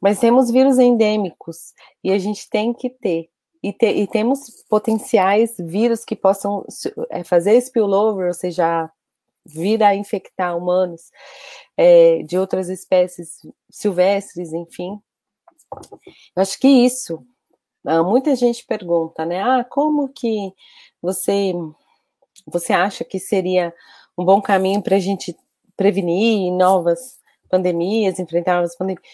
Mas temos vírus endêmicos e a gente tem que ter e, te, e, temos potenciais vírus que possam é, fazer spillover, ou seja, vir a infectar humanos é, de outras espécies silvestres, enfim. Eu acho que isso, ah, muita gente pergunta, né? Ah, como que você você acha que seria um bom caminho para a gente prevenir novas pandemias, enfrentar novas pandemias?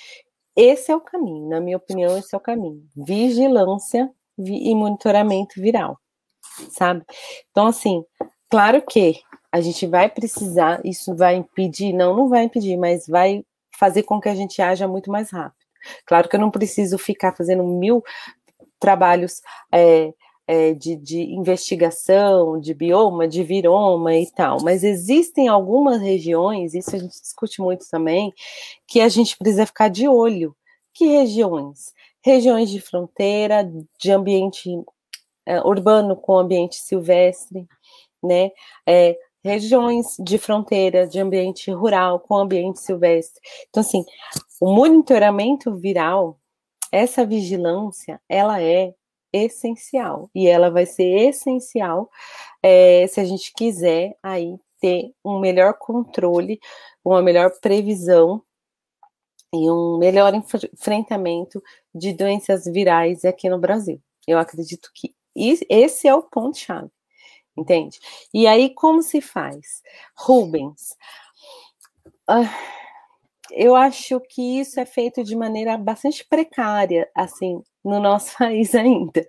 Esse é o caminho, na minha opinião, esse é o caminho. Vigilância e monitoramento viral, sabe? Então, assim, claro que a gente vai precisar, isso vai impedir, não, não vai impedir, mas vai fazer com que a gente haja muito mais rápido. Claro que eu não preciso ficar fazendo mil trabalhos é, é, de, de, investigação, de bioma, de viroma e tal, mas existem algumas regiões, isso a gente discute muito também, que a gente precisa ficar de olho. Que regiões? Regiões de fronteira, de ambiente é, urbano com ambiente silvestre, né? É, regiões de fronteira, de ambiente rural com ambiente silvestre. Então, assim, o monitoramento viral, essa vigilância, ela é essencial e ela vai ser essencial é, se a gente quiser aí ter um melhor controle, uma melhor previsão e um melhor enfrentamento de doenças virais aqui no Brasil. Eu acredito que esse é o ponto-chave, entende? E aí, como se faz? Rubens, uh, eu acho que isso é feito de maneira bastante precária, assim, no nosso país ainda.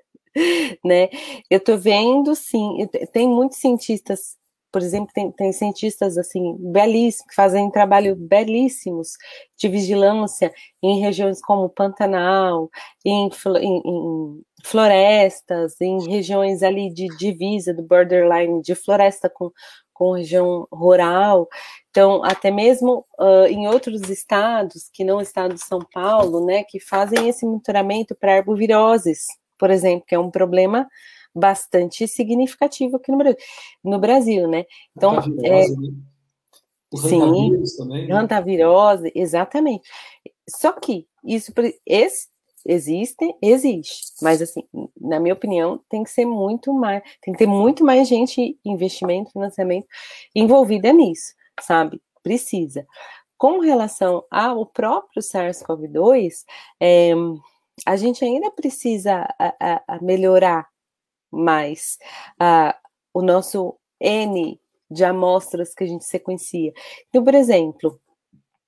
Né? Eu estou vendo, sim, tem muitos cientistas por exemplo, tem, tem, cientistas assim belíssimos que fazem trabalho belíssimos de vigilância em regiões como Pantanal, em, em, em florestas, em regiões ali de divisa do borderline de floresta com, com região rural. Então, até mesmo uh, em outros estados, que não o estado de São Paulo, né, que fazem esse monitoramento para arboviroses, por exemplo, que é um problema bastante significativo aqui no Brasil, no Brasil né? Então, é, né? Sim, também, né? exatamente. Só que isso esse, existe, existe, mas assim, na minha opinião, tem que ser muito mais, tem que ter muito mais gente, investimento, financiamento envolvida nisso, sabe? Precisa. Com relação ao próprio SARS-CoV-2, é, a gente ainda precisa a, a, a melhorar mais a, o nosso N de amostras que a gente sequencia. Então, por exemplo,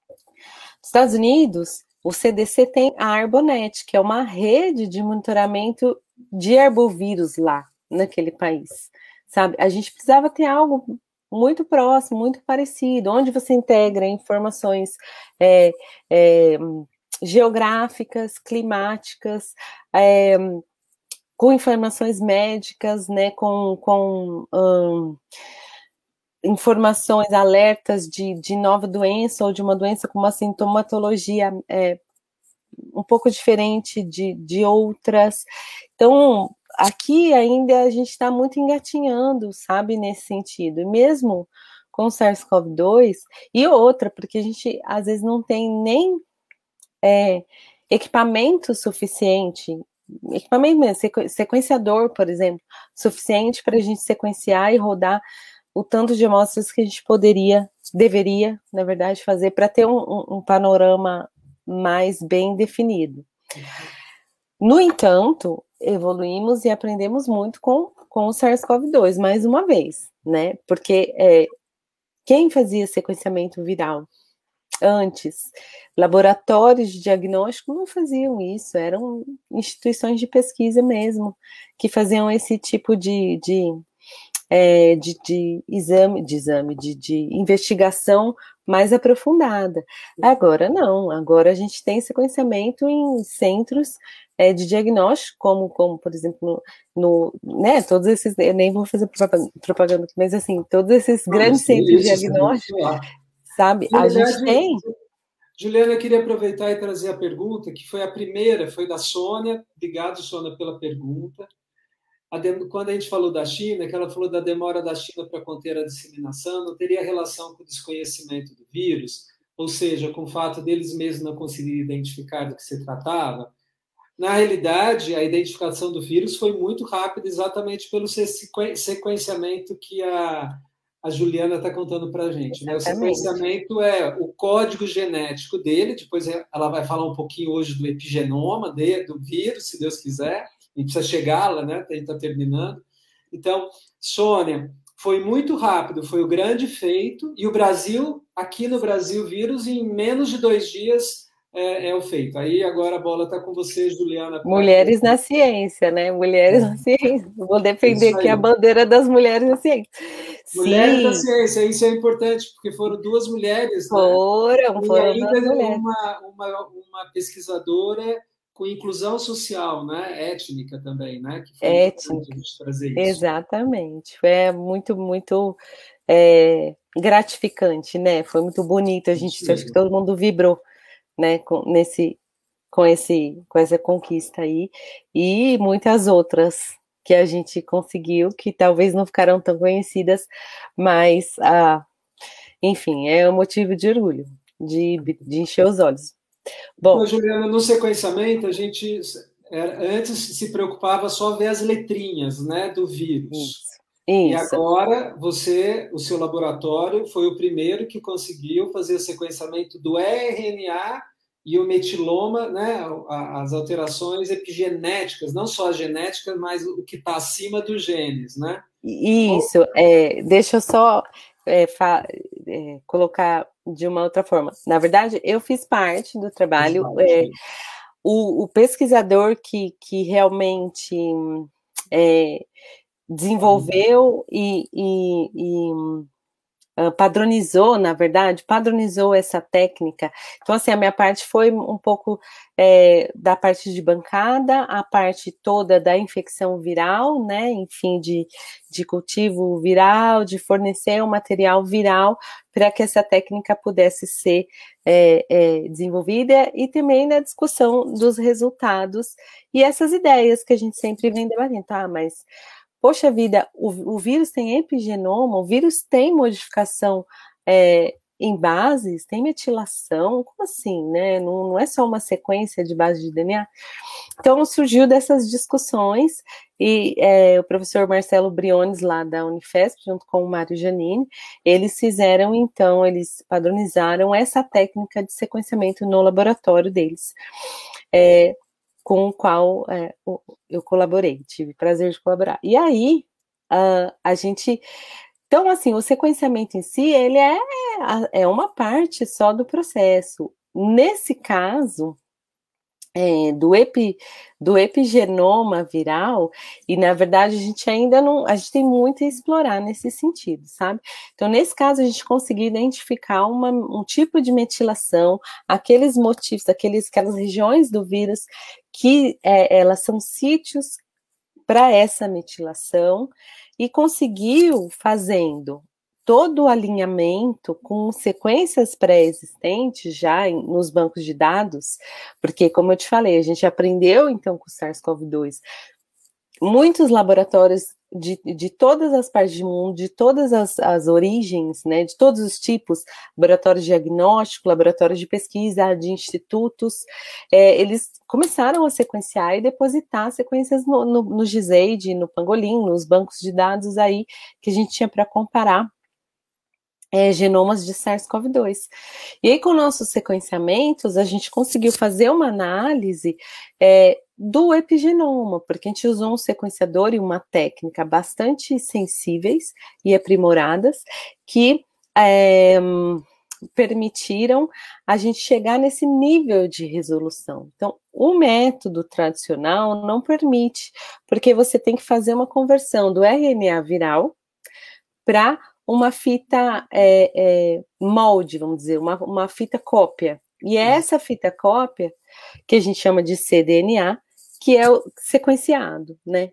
nos Estados Unidos, o CDC tem a Arbonet, que é uma rede de monitoramento de arbovírus lá, naquele país, sabe? A gente precisava ter algo muito próximo, muito parecido, onde você integra informações é, é, geográficas, climáticas, é, com informações médicas, né, com, com um, informações, alertas de, de nova doença ou de uma doença com uma sintomatologia é, um pouco diferente de, de outras. Então, aqui ainda a gente está muito engatinhando, sabe, nesse sentido. E mesmo com o SARS-CoV-2, e outra, porque a gente às vezes não tem nem é, equipamento suficiente, equipamento sequenciador, por exemplo, suficiente para a gente sequenciar e rodar o tanto de amostras que a gente poderia, deveria, na verdade, fazer para ter um, um, um, panorama mais bem definido. No entanto, evoluímos e aprendemos muito com, com o SARS-CoV-2, mais uma vez, né? Porque é, quem fazia sequenciamento viral antes, laboratórios de diagnóstico não faziam isso, eram instituições de pesquisa mesmo que faziam esse tipo de, de é, de, de, exame, de exame, de, de investigação mais aprofundada. Agora não, agora a gente tem sequenciamento em centros é, de diagnóstico, como, como por exemplo, no, no, né, todos esses, eu nem vou fazer propaganda mas assim, todos esses grandes centros de diagnóstico, sabe, a gente tem... Juliana, eu queria aproveitar e trazer a pergunta, que foi a primeira, foi da Sônia, obrigado, Sônia, pela pergunta. A quando a gente falou da China, que ela falou da demora da China para conter a disseminação, não teria relação com o desconhecimento do vírus, ou seja, com o fato deles mesmos não conseguirem identificar do que se tratava. Na realidade, a identificação do vírus foi muito rápida, exatamente pelo sequenciamento que a, a Juliana está contando para a gente. Né? O sequenciamento é o código genético dele, depois ela vai falar um pouquinho hoje do epigenoma de, do vírus, se Deus quiser e precisa chegar lá, né? A gente está terminando. Então, Sônia, foi muito rápido, foi o grande feito, e o Brasil, aqui no Brasil, vírus, em menos de dois dias é, é o feito. Aí agora a bola está com você, Juliana. Mulheres na ciência, né? Mulheres na ciência. Vou defender aqui a bandeira das mulheres na ciência. Mulheres Sim. na ciência, isso é importante, porque foram duas mulheres. Foram, né? foram. E ainda uma, uma, uma pesquisadora com inclusão social, né, étnica também, né, que foi étnica. trazer isso. Exatamente, é muito muito é, gratificante, né, foi muito bonito, a gente, acho que todo mundo vibrou, né, com, nesse, com esse, com essa conquista aí, e muitas outras que a gente conseguiu, que talvez não ficaram tão conhecidas, mas, ah, enfim, é um motivo de orgulho, de, de encher os olhos. Bom, Juliana, no sequenciamento, a gente antes se preocupava só ver as letrinhas né, do vírus. Isso. E agora você, o seu laboratório, foi o primeiro que conseguiu fazer o sequenciamento do RNA e o metiloma, né, as alterações epigenéticas, não só as genéticas, mas o que está acima dos genes, né? Isso, é, deixa eu só é, é, colocar de uma outra forma. Na verdade, eu fiz parte do trabalho. É, o, o, pesquisador que, que realmente é, desenvolveu e, e, e padronizou, na verdade, padronizou essa técnica. Então, assim, a minha parte foi um pouco é, da parte de bancada, a parte toda da infecção viral, né? Enfim, de, de cultivo viral, de fornecer um material viral para que essa técnica pudesse ser é, é, desenvolvida e também na discussão dos resultados e essas ideias que a gente sempre vem debatendo, tá? Mas poxa vida, o, o vírus tem epigenoma, o vírus tem modificação é, em bases, tem metilação, como assim, né? Não, não, é só uma sequência de base de DNA. Então surgiu dessas discussões e é, o professor Marcelo Briones lá da Unifesp, junto com o Mário Janine, eles fizeram então, eles padronizaram essa técnica de sequenciamento no laboratório deles. É, com o qual é, eu colaborei, tive prazer de colaborar. E aí, uh, a gente. Então, assim, o sequenciamento em si, ele é, é uma parte só do processo. Nesse caso, é, do, epi, do epigenoma viral, e na verdade a gente ainda não, a gente tem muito a explorar nesse sentido, sabe? Então, nesse caso, a gente conseguiu identificar uma, um tipo de metilação, aqueles motivos, aqueles, aquelas regiões do vírus que é, elas são sítios para essa metilação, e conseguiu fazendo todo o alinhamento com sequências pré-existentes já em, nos bancos de dados, porque, como eu te falei, a gente aprendeu então com o SARS-CoV-2. Muitos laboratórios de, de todas as partes do mundo, de todas as, as origens, né, de todos os tipos, laboratórios de diagnóstico, laboratórios de pesquisa, de institutos, é, eles começaram a sequenciar e depositar sequências no, no, no GISAID, no Pangolim, nos bancos de dados aí que a gente tinha para comparar é, genomas de SARS-CoV-2. E aí, com nossos sequenciamentos, a gente conseguiu fazer uma análise é, do epigenoma, porque a gente usou um sequenciador e uma técnica bastante sensíveis e aprimoradas que é, permitiram a gente chegar nesse nível de resolução. Então, o método tradicional não permite, porque você tem que fazer uma conversão do RNA viral para uma fita é, é, molde, vamos dizer, uma, uma fita cópia. E é essa fita cópia, que a gente chama de cDNA, que é o sequenciado, né?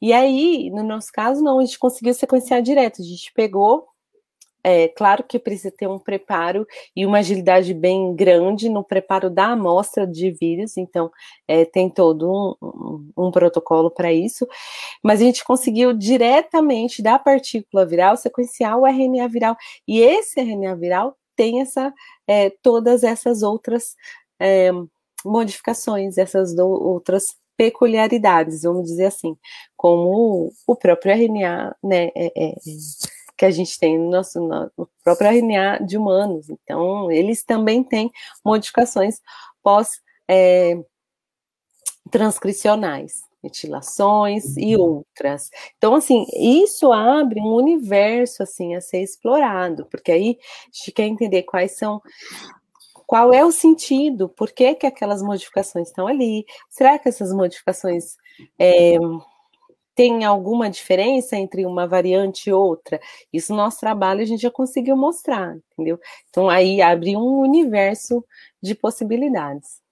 E aí, no nosso caso, não, a gente conseguiu sequenciar direto. A gente pegou é claro que precisa ter um preparo e uma agilidade bem grande no preparo da amostra de vírus, então é, tem todo um, um, um protocolo para isso, mas a gente conseguiu diretamente da partícula viral sequenciar o RNA viral, e esse RNA viral tem essa, é, todas essas outras é, modificações, essas do, outras peculiaridades, vamos dizer assim, como o próprio RNA, né, é, é que a gente tem no nosso no próprio RNA de humanos. Então, eles também têm modificações pós é, transcricionais, metilações e uhum. outras. Então, assim, isso abre um universo assim a ser explorado, porque aí a gente quer entender quais são qual é o sentido, por que, que aquelas modificações estão ali, será que essas modificações é, tem alguma diferença entre uma variante e outra? Isso no nosso trabalho a gente já conseguiu mostrar, entendeu? Então aí abre um universo de possibilidades.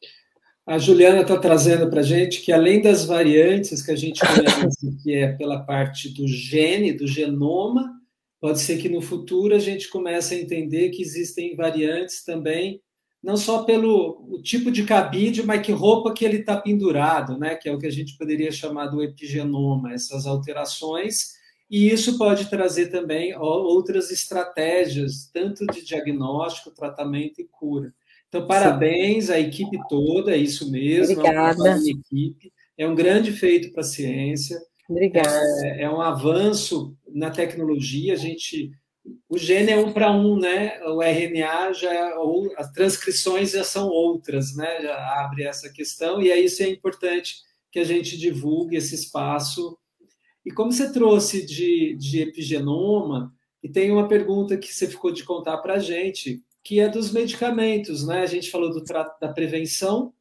A Juliana está trazendo para a gente que, além das variantes que a gente conhece, que é pela parte do gene, do genoma, pode ser que no futuro a gente comece a entender que existem variantes também não só pelo o tipo de cabide, mas que roupa que ele está pendurado, né? que é o que a gente poderia chamar do epigenoma, essas alterações, e isso pode trazer também outras estratégias, tanto de diagnóstico, tratamento e cura. Então, parabéns Sim. à equipe toda, é isso mesmo, Obrigada. é uma equipe, é um grande feito para a ciência. Obrigada. É, é um avanço na tecnologia, a gente o gene é um para um, né? O RNA já as transcrições já são outras, né? Já abre essa questão e é isso é importante que a gente divulgue esse espaço. E como você trouxe de, de epigenoma, e tem uma pergunta que você ficou de contar para a gente, que é dos medicamentos, né? A gente falou do da prevenção,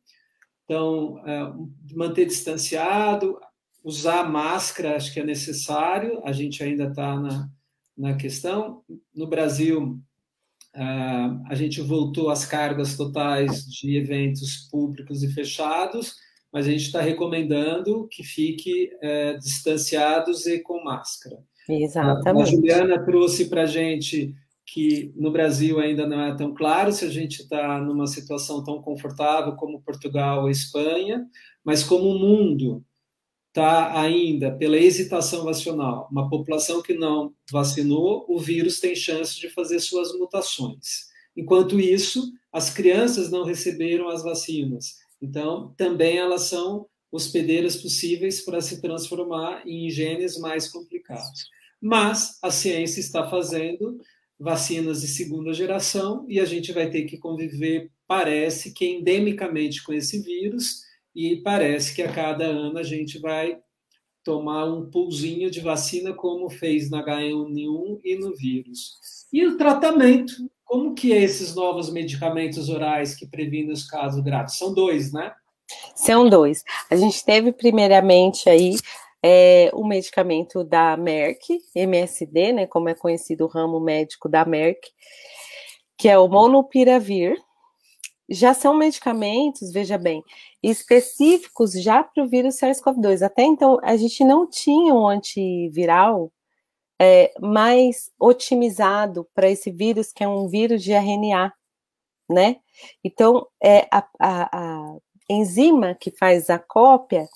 então é, manter distanciado, usar máscara, acho que é necessário. A gente ainda está na na questão. No Brasil, uh, a gente voltou às cargas totais de eventos públicos e fechados, mas a gente está recomendando que fique uh, distanciados e com máscara. Exatamente. A Juliana trouxe para a gente que no Brasil ainda não é tão claro se a gente está numa situação tão confortável como Portugal ou Espanha, mas como o mundo está ainda pela hesitação vacinal, uma população que não vacinou, o vírus tem chance de fazer suas mutações. Enquanto isso, as crianças não receberam as vacinas, então também elas são hospedeiras possíveis para se transformar em genes mais complicados. Mas a ciência está fazendo vacinas de segunda geração e a gente vai ter que conviver, parece que endemicamente com esse vírus e parece que a cada ano a gente vai tomar um pulzinho de vacina como fez na H1N1 e no vírus. E o tratamento, como que é esses novos medicamentos orais que previnem os casos graves? São dois, né? São dois. A gente teve primeiramente aí é, o medicamento da Merck, MSD, né, como é conhecido o ramo médico da Merck, que é o Monopiravir. Já são medicamentos, veja bem, específicos já para o vírus SARS-CoV-2. Até então, a gente não tinha um antiviral é, mais otimizado para esse vírus, que é um vírus de RNA, né? Então, é, a, a, a enzima que faz a cópia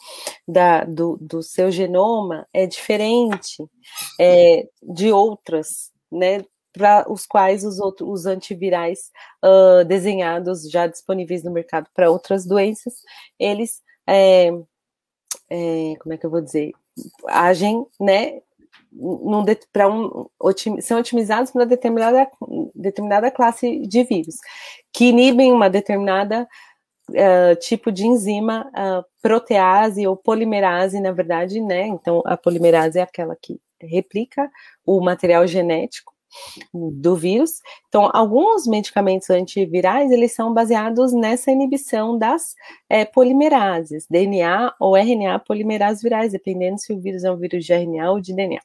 da, do, do seu genoma é diferente é, de outras, né? Para os quais os outros os antivirais uh, desenhados já disponíveis no mercado para outras doenças, eles é, é, como é que eu vou dizer? Agem, né? para um, otim, são otimizados para determinada, determinada classe de vírus, que inibem uma determinada uh, tipo de enzima, uh, protease ou polimerase, na verdade, né? Então, a polimerase é aquela que replica o material genético do vírus. Então, alguns medicamentos antivirais, eles são baseados nessa inibição das é, polimerases, DNA ou RNA polimerase virais, dependendo se o vírus é um vírus de RNA ou de DNA.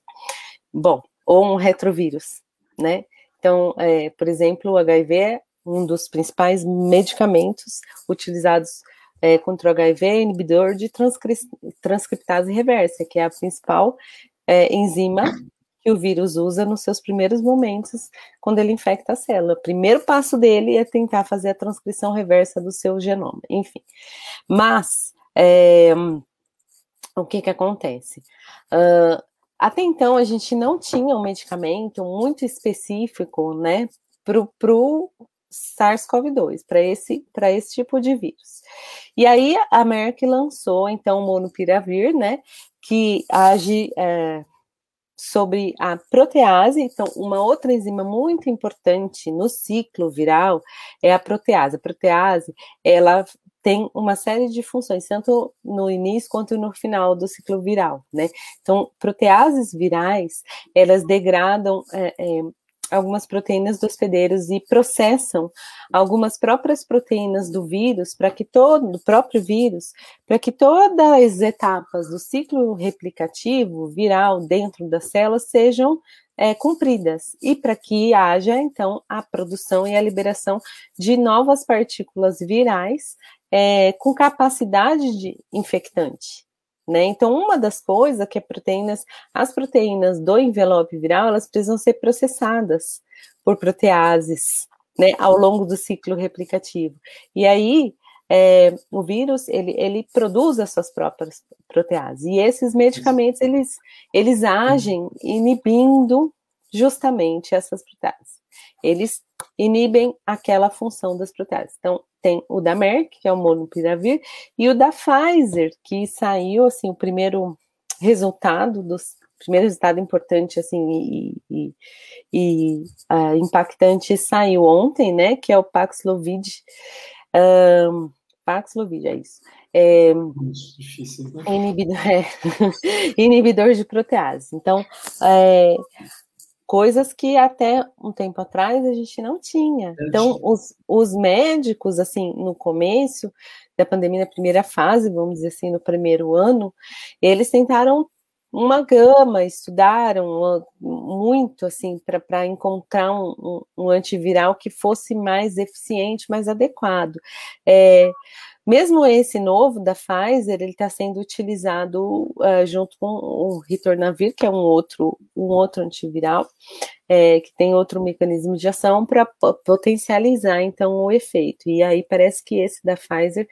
Bom, ou um retrovírus, né? Então, é, por exemplo, o HIV um dos principais medicamentos utilizados é, contra o HIV, é inibidor de transcri transcriptase reversa, que é a principal é, enzima que o vírus usa nos seus primeiros momentos quando ele infecta a célula. O primeiro passo dele é tentar fazer a transcrição reversa do seu genoma, enfim. Mas, é, o que que acontece? Uh, até então, a gente não tinha um medicamento muito específico, né, para o SARS-CoV-2, para esse, esse tipo de vírus. E aí a Merck lançou, então, o monopiravir, né, que age é, sobre a protease. Então, uma outra enzima muito importante no ciclo viral é a protease. A protease, ela tem uma série de funções, tanto no início quanto no final do ciclo viral, né? Então, proteases virais, elas degradam é, é, algumas proteínas dos hospedeiros e processam algumas próprias proteínas do vírus para que todo, do próprio vírus, para que todas as etapas do ciclo replicativo viral dentro das células sejam é, cumpridas e para que haja então a produção e a liberação de novas partículas virais é, com capacidade de infectante. Né? Então, uma das coisas é que proteínas, as proteínas do envelope viral, elas precisam ser processadas por proteases, né, ao longo do ciclo replicativo. E aí, é, o vírus, ele, ele produz as suas próprias proteases. E esses medicamentos, eles, eles agem inibindo justamente essas proteases. Eles inibem aquela função das proteases. Então, tem o da Merck, que é o monopiravir, e o da Pfizer, que saiu, assim, o primeiro resultado dos primeiro resultado importante assim e, e, e uh, impactante saiu ontem, né? Que é o Paxlovid. Um, Paxlovid, é isso. É, Difícil, né? inibidor, é, inibidor de protease. Então, é, coisas que até um tempo atrás a gente não tinha. Então, os, os médicos, assim, no começo da pandemia, na primeira fase, vamos dizer assim, no primeiro ano, eles tentaram uma gama, estudaram muito assim para encontrar um, um, antiviral que fosse mais eficiente, mais adequado. É, mesmo esse novo da Pfizer, ele está sendo utilizado uh, junto com o Ritornavir, que é um outro, um outro antiviral, é, que tem outro mecanismo de ação para potencializar então o efeito. E aí parece que esse da Pfizer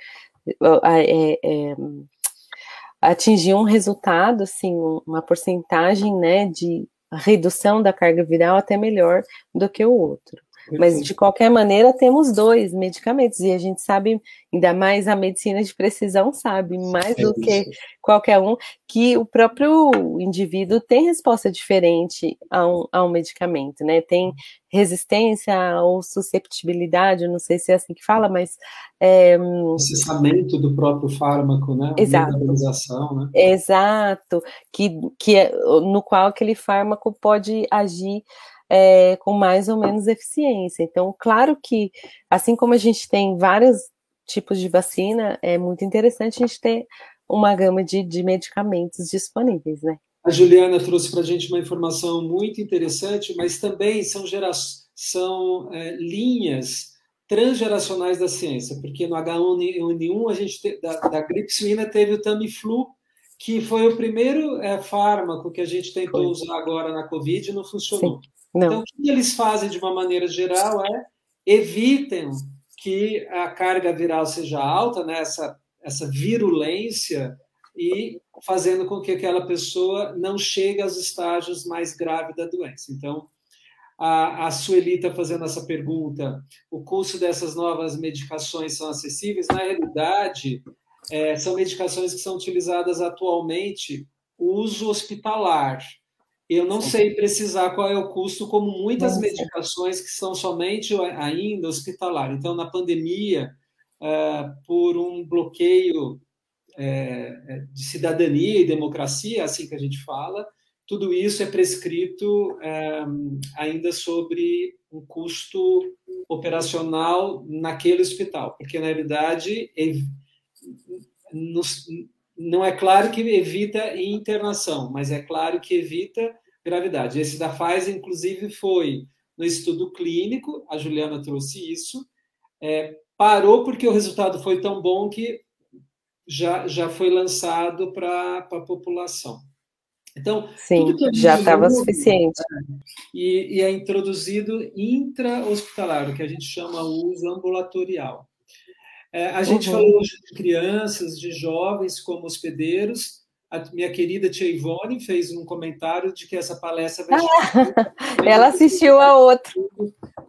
é, é, atingiu um resultado, assim, uma porcentagem né, de redução da carga viral até melhor do que o outro. Mas, de qualquer maneira, temos dois medicamentos, e a gente sabe, ainda mais a medicina de precisão sabe, mais é do que qualquer um, que o próprio indivíduo tem resposta diferente a um, a um medicamento, né? Tem resistência ou susceptibilidade, não sei se é assim que fala, mas. É, Processamento do próprio fármaco, né? Exato. Né? Exato, que, que é, no qual aquele fármaco pode agir é, com mais ou menos eficiência. Então, claro que, assim como a gente tem vários tipos de vacina, é muito interessante a gente ter uma gama de, de medicamentos disponíveis, né? A Juliana trouxe para a gente uma informação muito interessante, mas também são, gera são é, linhas transgeracionais da ciência, porque no H1N1 a gente te, da, da, gripe suína teve o Tamiflu, que foi o primeiro é, fármaco que a gente tentou usar agora na Covid e não funcionou. Sim. Não. Então, o que eles fazem de uma maneira geral é evitem que a carga viral seja alta, né, essa, essa virulência, e fazendo com que aquela pessoa não chegue aos estágios mais graves da doença. Então, a, a Sueli está fazendo essa pergunta: o custo dessas novas medicações são acessíveis? Na realidade, é, são medicações que são utilizadas atualmente, uso hospitalar. Eu não sei precisar qual é o custo, como muitas medicações que são somente ainda hospitalar. Então, na pandemia, é, por um bloqueio é, é, de cidadania e democracia, assim que a gente fala, tudo isso é prescrito ainda sobre um custo operacional naquele hospital, porque na realidade não é claro que evita internação, mas é claro que evita gravidade. Esse da Pfizer, inclusive, foi no estudo clínico, a Juliana trouxe isso, é, parou porque o resultado foi tão bom que já, já foi lançado para a população. Então, Sim, já estava suficiente. E, e, é introduzido intra-hospitalar, o que a gente chama uso ambulatorial. É, a gente uhum. falou hoje de crianças, de jovens como hospedeiros. A minha querida Tia Ivone fez um comentário de que essa palestra vai Ela assistiu a outra.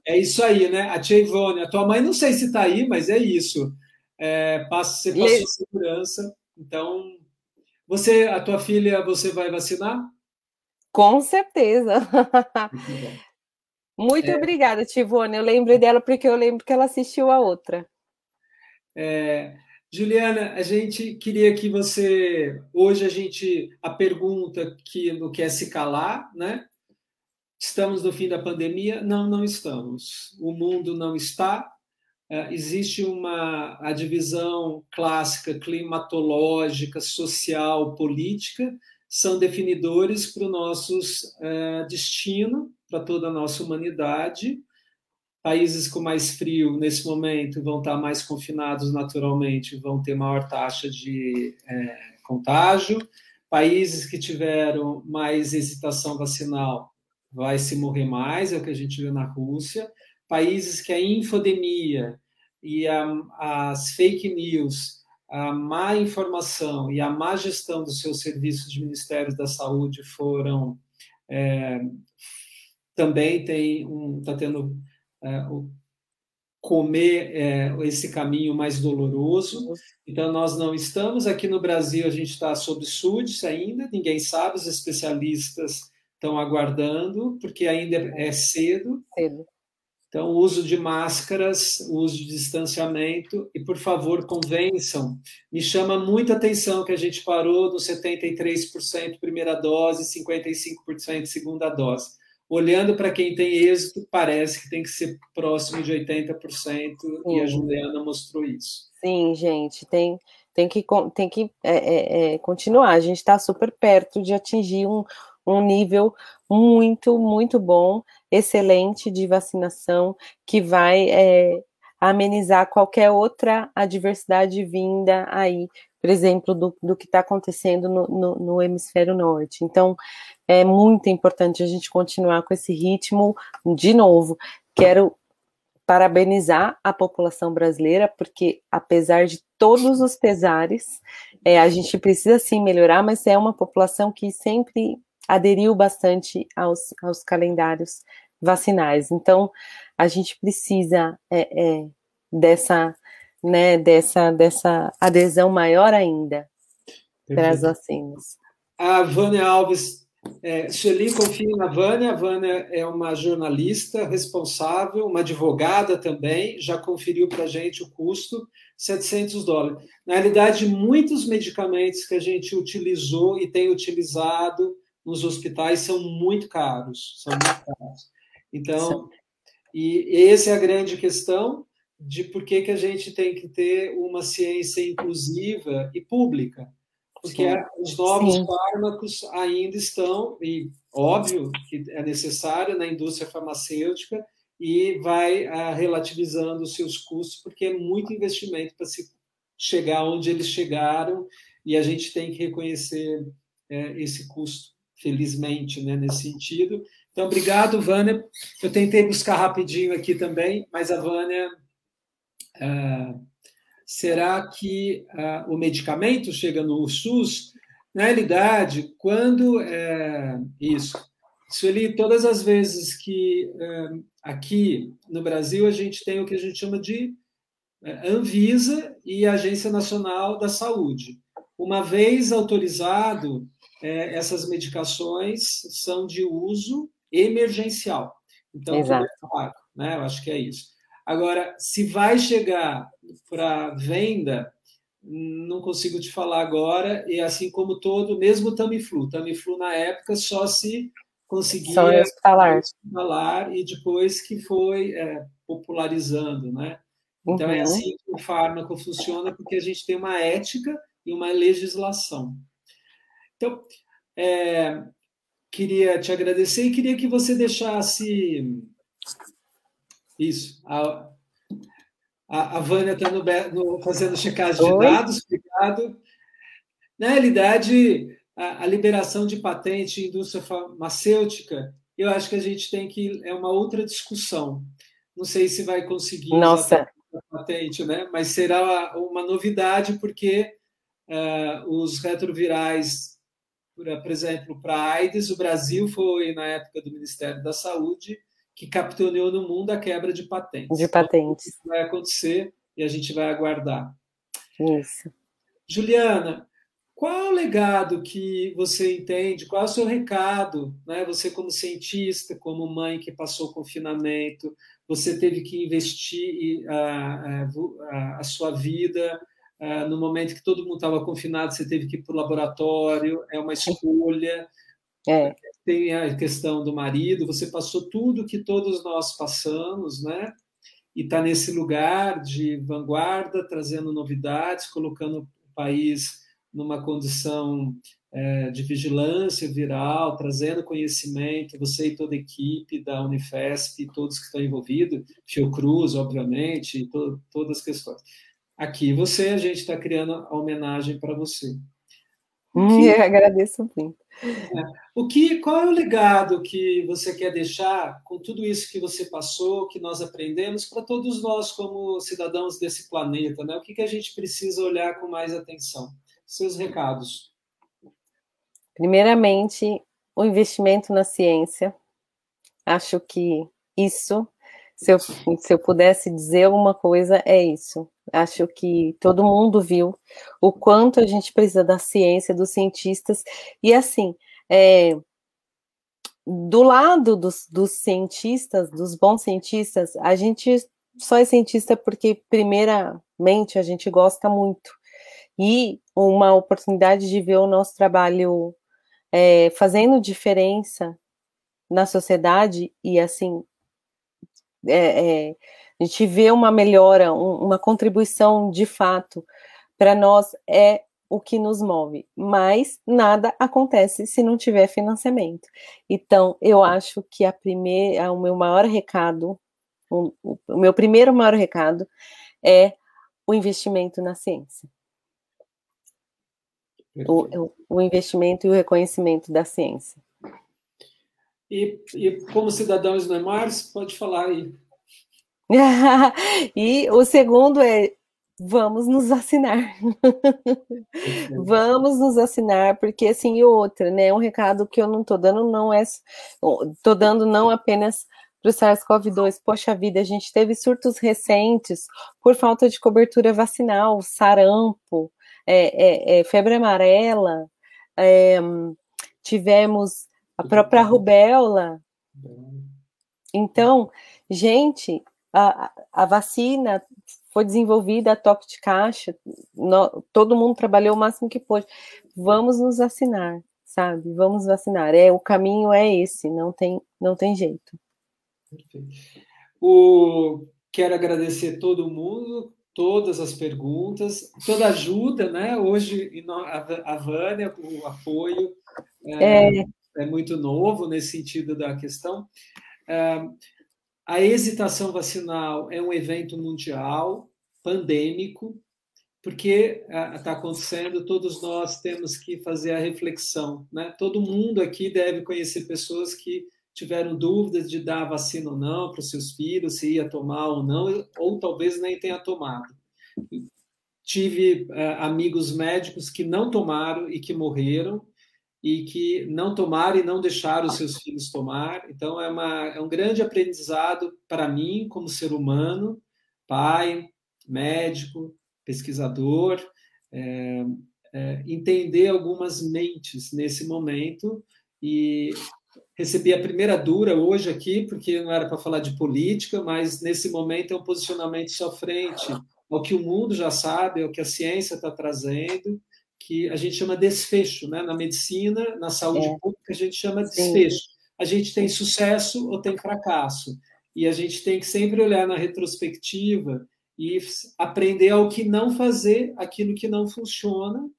É isso aí, né? A Tia Ivone, a tua mãe não sei se está aí, mas é isso. É, passa, você passou e... segurança. Então, você, a tua filha, você vai vacinar? Com certeza. Muito é. obrigada, Tivone. Eu lembrei dela porque eu lembro que ela assistiu a outra. É, Juliana, a gente queria que você. Hoje a gente. A pergunta que no que é se calar, né? Estamos no fim da pandemia? Não, não estamos. O mundo não está. É, existe uma a divisão clássica climatológica, social, política, são definidores para o nosso é, destino, para toda a nossa humanidade. Países com mais frio, nesse momento, vão estar mais confinados naturalmente, vão ter maior taxa de é, contágio. Países que tiveram mais hesitação vacinal, vai se morrer mais, é o que a gente viu na Rússia. Países que a infodemia e a, as fake news, a má informação e a má gestão dos seus serviços de Ministérios da Saúde foram é, também tem um está tendo comer é, esse caminho mais doloroso. Então, nós não estamos aqui no Brasil, a gente está sob súdice ainda, ninguém sabe, os especialistas estão aguardando, porque ainda é cedo. cedo. Então, o uso de máscaras, o uso de distanciamento, e por favor, convençam. Me chama muita atenção que a gente parou no 73% primeira dose, 55% segunda dose olhando para quem tem êxito, parece que tem que ser próximo de 80%, Sim. e a Juliana mostrou isso. Sim, gente, tem tem que, tem que é, é, é continuar. A gente está super perto de atingir um, um nível muito, muito bom, excelente de vacinação, que vai é, amenizar qualquer outra adversidade vinda aí, por exemplo, do, do que está acontecendo no, no, no, hemisfério norte. Então, é muito importante a gente continuar com esse ritmo. De novo, quero parabenizar a população brasileira, porque apesar de todos os pesares, é, a gente precisa sim melhorar, mas é uma população que sempre aderiu bastante aos, aos calendários vacinais. Então, a gente precisa é, é, dessa, né, dessa, dessa adesão maior ainda para as vacinas. A Vânia Alves, é, Sueli confia na Vânia, a Vânia é uma jornalista responsável, uma advogada também, já conferiu para a gente o custo, 700 dólares. Na realidade, muitos medicamentos que a gente utilizou e tem utilizado nos hospitais são muito caros, são muito caros. Então, e essa é a grande questão de por que, que a gente tem que ter uma ciência inclusiva e pública. Porque os novos Sim. fármacos ainda estão, e óbvio que é necessário na indústria farmacêutica, e vai ah, relativizando os seus custos, porque é muito investimento para se chegar onde eles chegaram, e a gente tem que reconhecer é, esse custo felizmente, né, nesse sentido. Então, obrigado, Vânia. Eu tentei buscar rapidinho aqui também, mas a Vânia. Uh, será que uh, o medicamento chega no SUS? Na realidade, quando. Uh, isso. Sueli, todas as vezes que uh, aqui no Brasil a gente tem o que a gente chama de Anvisa e Agência Nacional da Saúde. Uma vez autorizado, é, essas medicações são de uso emergencial. Então, Exato. né? Eu acho que é isso. Agora, se vai chegar para venda, não consigo te falar agora, e assim como todo, mesmo o Tamiflu. Tamiflu, na época, só se conseguia só hospitalar. hospitalar e depois que foi é, popularizando, né? Então, é uhum. é assim que o fármaco funciona, porque a gente tem uma ética e uma legislação. Então, é, queria te agradecer e queria que você deixasse isso. A, a, a Vânia está no, no, fazendo checagem de dados, obrigado. Na realidade, a, a, liberação de patente em indústria farmacêutica, eu acho que a gente tem que. É uma outra discussão. Não sei se vai conseguir. Nossa. A patente, né? mas será uma novidade, porque uh, os retrovirais por exemplo, para AIDS, o Brasil foi, na época do Ministério da Saúde, que capitaneou no mundo a quebra de patentes. De patentes. Então, isso vai acontecer e a gente vai aguardar. Isso. Juliana, qual é o legado que você entende? Qual é o seu recado? Né? Você, como cientista, como mãe que passou o confinamento, você teve que investir a, a, a sua vida Uh, no momento que todo mundo estava confinado, você teve que ir para o laboratório, é uma escolha. É. Tem a questão do marido, você passou tudo que todos nós passamos, né? E está nesse lugar de vanguarda, trazendo novidades, colocando o país numa condição é, de vigilância viral, trazendo conhecimento, você e toda a equipe da Unifesp, todos que estão envolvidos, Fiocruz, obviamente, to, todas as questões. Aqui você, a gente está criando a homenagem para você. Hum, que, eu agradeço muito. É, o que, qual é o legado que você quer deixar com tudo isso que você passou, que nós aprendemos, para todos nós como cidadãos desse planeta? Né? O que, que a gente precisa olhar com mais atenção? Seus recados. Primeiramente, o investimento na ciência. Acho que isso, se eu, se eu pudesse dizer alguma coisa, é isso. Acho que todo mundo viu o quanto a gente precisa da ciência, dos cientistas, e assim, é, do lado dos, dos, cientistas, dos bons cientistas, a gente só é cientista porque, primeiramente, a gente gosta muito. E uma oportunidade de ver o nosso trabalho é, fazendo diferença na sociedade e, assim, é, é a gente vê uma melhora, um, uma contribuição de fato para nós é o que nos move, mas nada acontece se não tiver financiamento. Então, eu acho que a primeira, o meu maior recado, o, o meu primeiro maior recado é o investimento na ciência. O, o, investimento e o reconhecimento da ciência. E, e como cidadãos do Mars, pode falar aí. e o segundo é vamos nos vacinar. vamos nos vacinar, porque assim, e outra, né? Um recado que eu não tô dando não é. tô dando não apenas para o SARS-CoV-2. Poxa vida, a gente teve surtos recentes por falta de cobertura vacinal, sarampo, é, é, é, febre amarela, é, tivemos a própria rubéola. Então, gente, a, a vacina foi desenvolvida a toque de caixa, no, todo mundo trabalhou o máximo que pôde. Vamos nos vacinar, sabe? Vamos vacinar. É o caminho é esse, não tem não tem jeito. Perfeito. O quero agradecer todo mundo, todas as perguntas, toda a ajuda, né? Hoje a Vânia, o apoio é, é. É muito novo nesse sentido da questão. É, a hesitação vacinal é um evento mundial, pandêmico, porque está acontecendo, todos nós temos que fazer a reflexão. Né? Todo mundo aqui deve conhecer pessoas que tiveram dúvidas de dar vacina ou não para os seus filhos, se ia tomar ou não, ou talvez nem tenha tomado. Tive uh, amigos médicos que não tomaram e que morreram, e que não tomaram e não deixaram os seus filhos tomar. Então, é, uma, é um grande aprendizado para mim, como ser humano, pai, médico, pesquisador, é, é, entender algumas mentes nesse momento. E recebi a primeira dura hoje aqui, porque não era para falar de política, mas nesse momento é um posicionamento só frente ao que o mundo já sabe, ao que a ciência está trazendo que a gente chama desfecho, né? Na medicina, na saúde é. pública, a gente chama desfecho. Sim. A gente tem sucesso ou tem fracasso. E a gente tem que sempre olhar na retrospectiva e aprender ao que não fazer, aquilo que não funciona,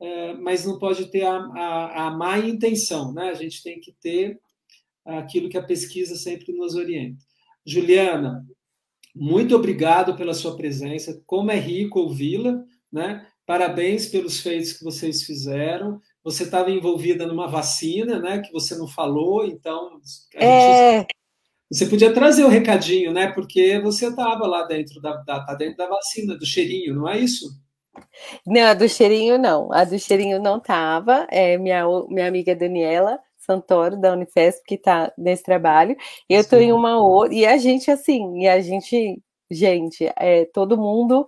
é, mas não pode ter a, a, a má intenção, né? A gente tem que ter aquilo que a pesquisa sempre nos orienta. Juliana, muito obrigado pela sua presença. Como é rico ouvi-la, né? Parabéns pelos feitos que vocês fizeram. Você estava envolvida numa vacina, né? Que você não falou, então. é... Gente, você podia trazer o recadinho, né? Porque você estava lá dentro da, da, tá dentro da vacina, do cheirinho, não é isso? Não, a do cheirinho não. A do cheirinho não estava. É minha, minha amiga Daniela Santoro, da Unifesp, que está nesse trabalho. Eu estou em uma outra. E a gente, assim, e a gente, gente, é, todo mundo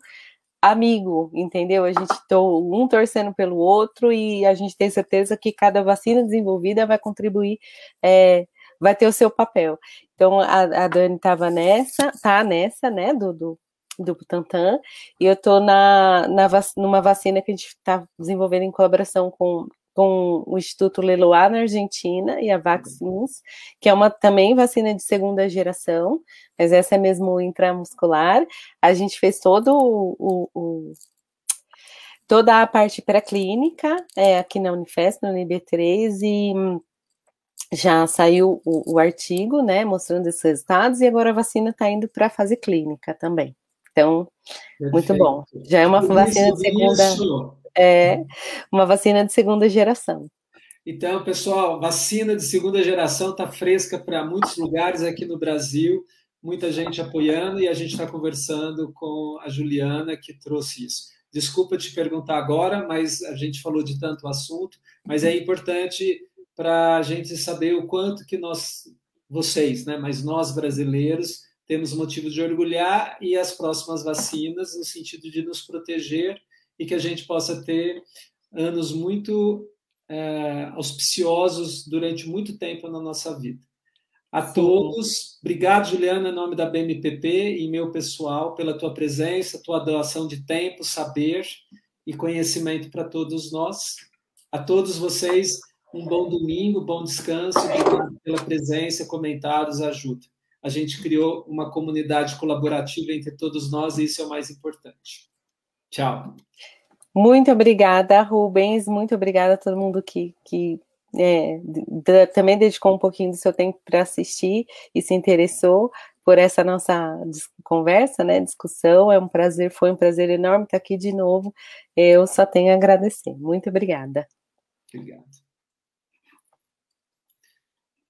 amigo, entendeu? A gente tô um torcendo pelo outro e a gente tem certeza que cada vacina desenvolvida vai contribuir, é, vai ter o seu papel. Então a, a Dani estava nessa, tá nessa, né, do, do, do Butantan, e eu tô na, na numa vacina que a gente está desenvolvendo em colaboração com com o Instituto Leloir na Argentina e a Vaccines, que é uma também vacina de segunda geração, mas essa é mesmo intramuscular. A gente fez todo o, o, toda a parte pré-clínica é, aqui na Unifesp, no UNB3, e já saiu o, o, artigo, né, mostrando esses resultados, e agora a vacina está indo para a fase clínica também. Então, Perfeito. muito bom. Já é uma vacina de segunda. Isso é uma vacina de segunda geração. Então, pessoal, vacina de segunda geração está fresca para muitos lugares aqui no Brasil, muita gente apoiando e a gente está conversando com a Juliana que trouxe isso. Desculpa te perguntar agora, mas a gente falou de tanto assunto, mas é importante para a gente saber o quanto que nós, vocês, né, mas nós brasileiros, temos motivo de orgulhar e as próximas vacinas no sentido de nos proteger e que a gente possa ter anos muito é, auspiciosos durante muito tempo na nossa vida. A todos, obrigado, Juliana, em nome da BMPP e meu pessoal, pela tua presença, tua doação de tempo, saber e conhecimento para todos nós. A todos vocês, um bom domingo, bom descanso, obrigado pela presença, comentários, ajuda. A gente criou uma comunidade colaborativa entre todos nós e isso é o mais importante. Tchau. Muito obrigada, Rubens. Muito obrigada a todo mundo que, que é, também dedicou um pouquinho do seu tempo para assistir e se interessou por essa nossa conversa, né, discussão. É um prazer, foi um prazer enorme estar aqui de novo. Eu só tenho a agradecer. Muito obrigada. Obrigado.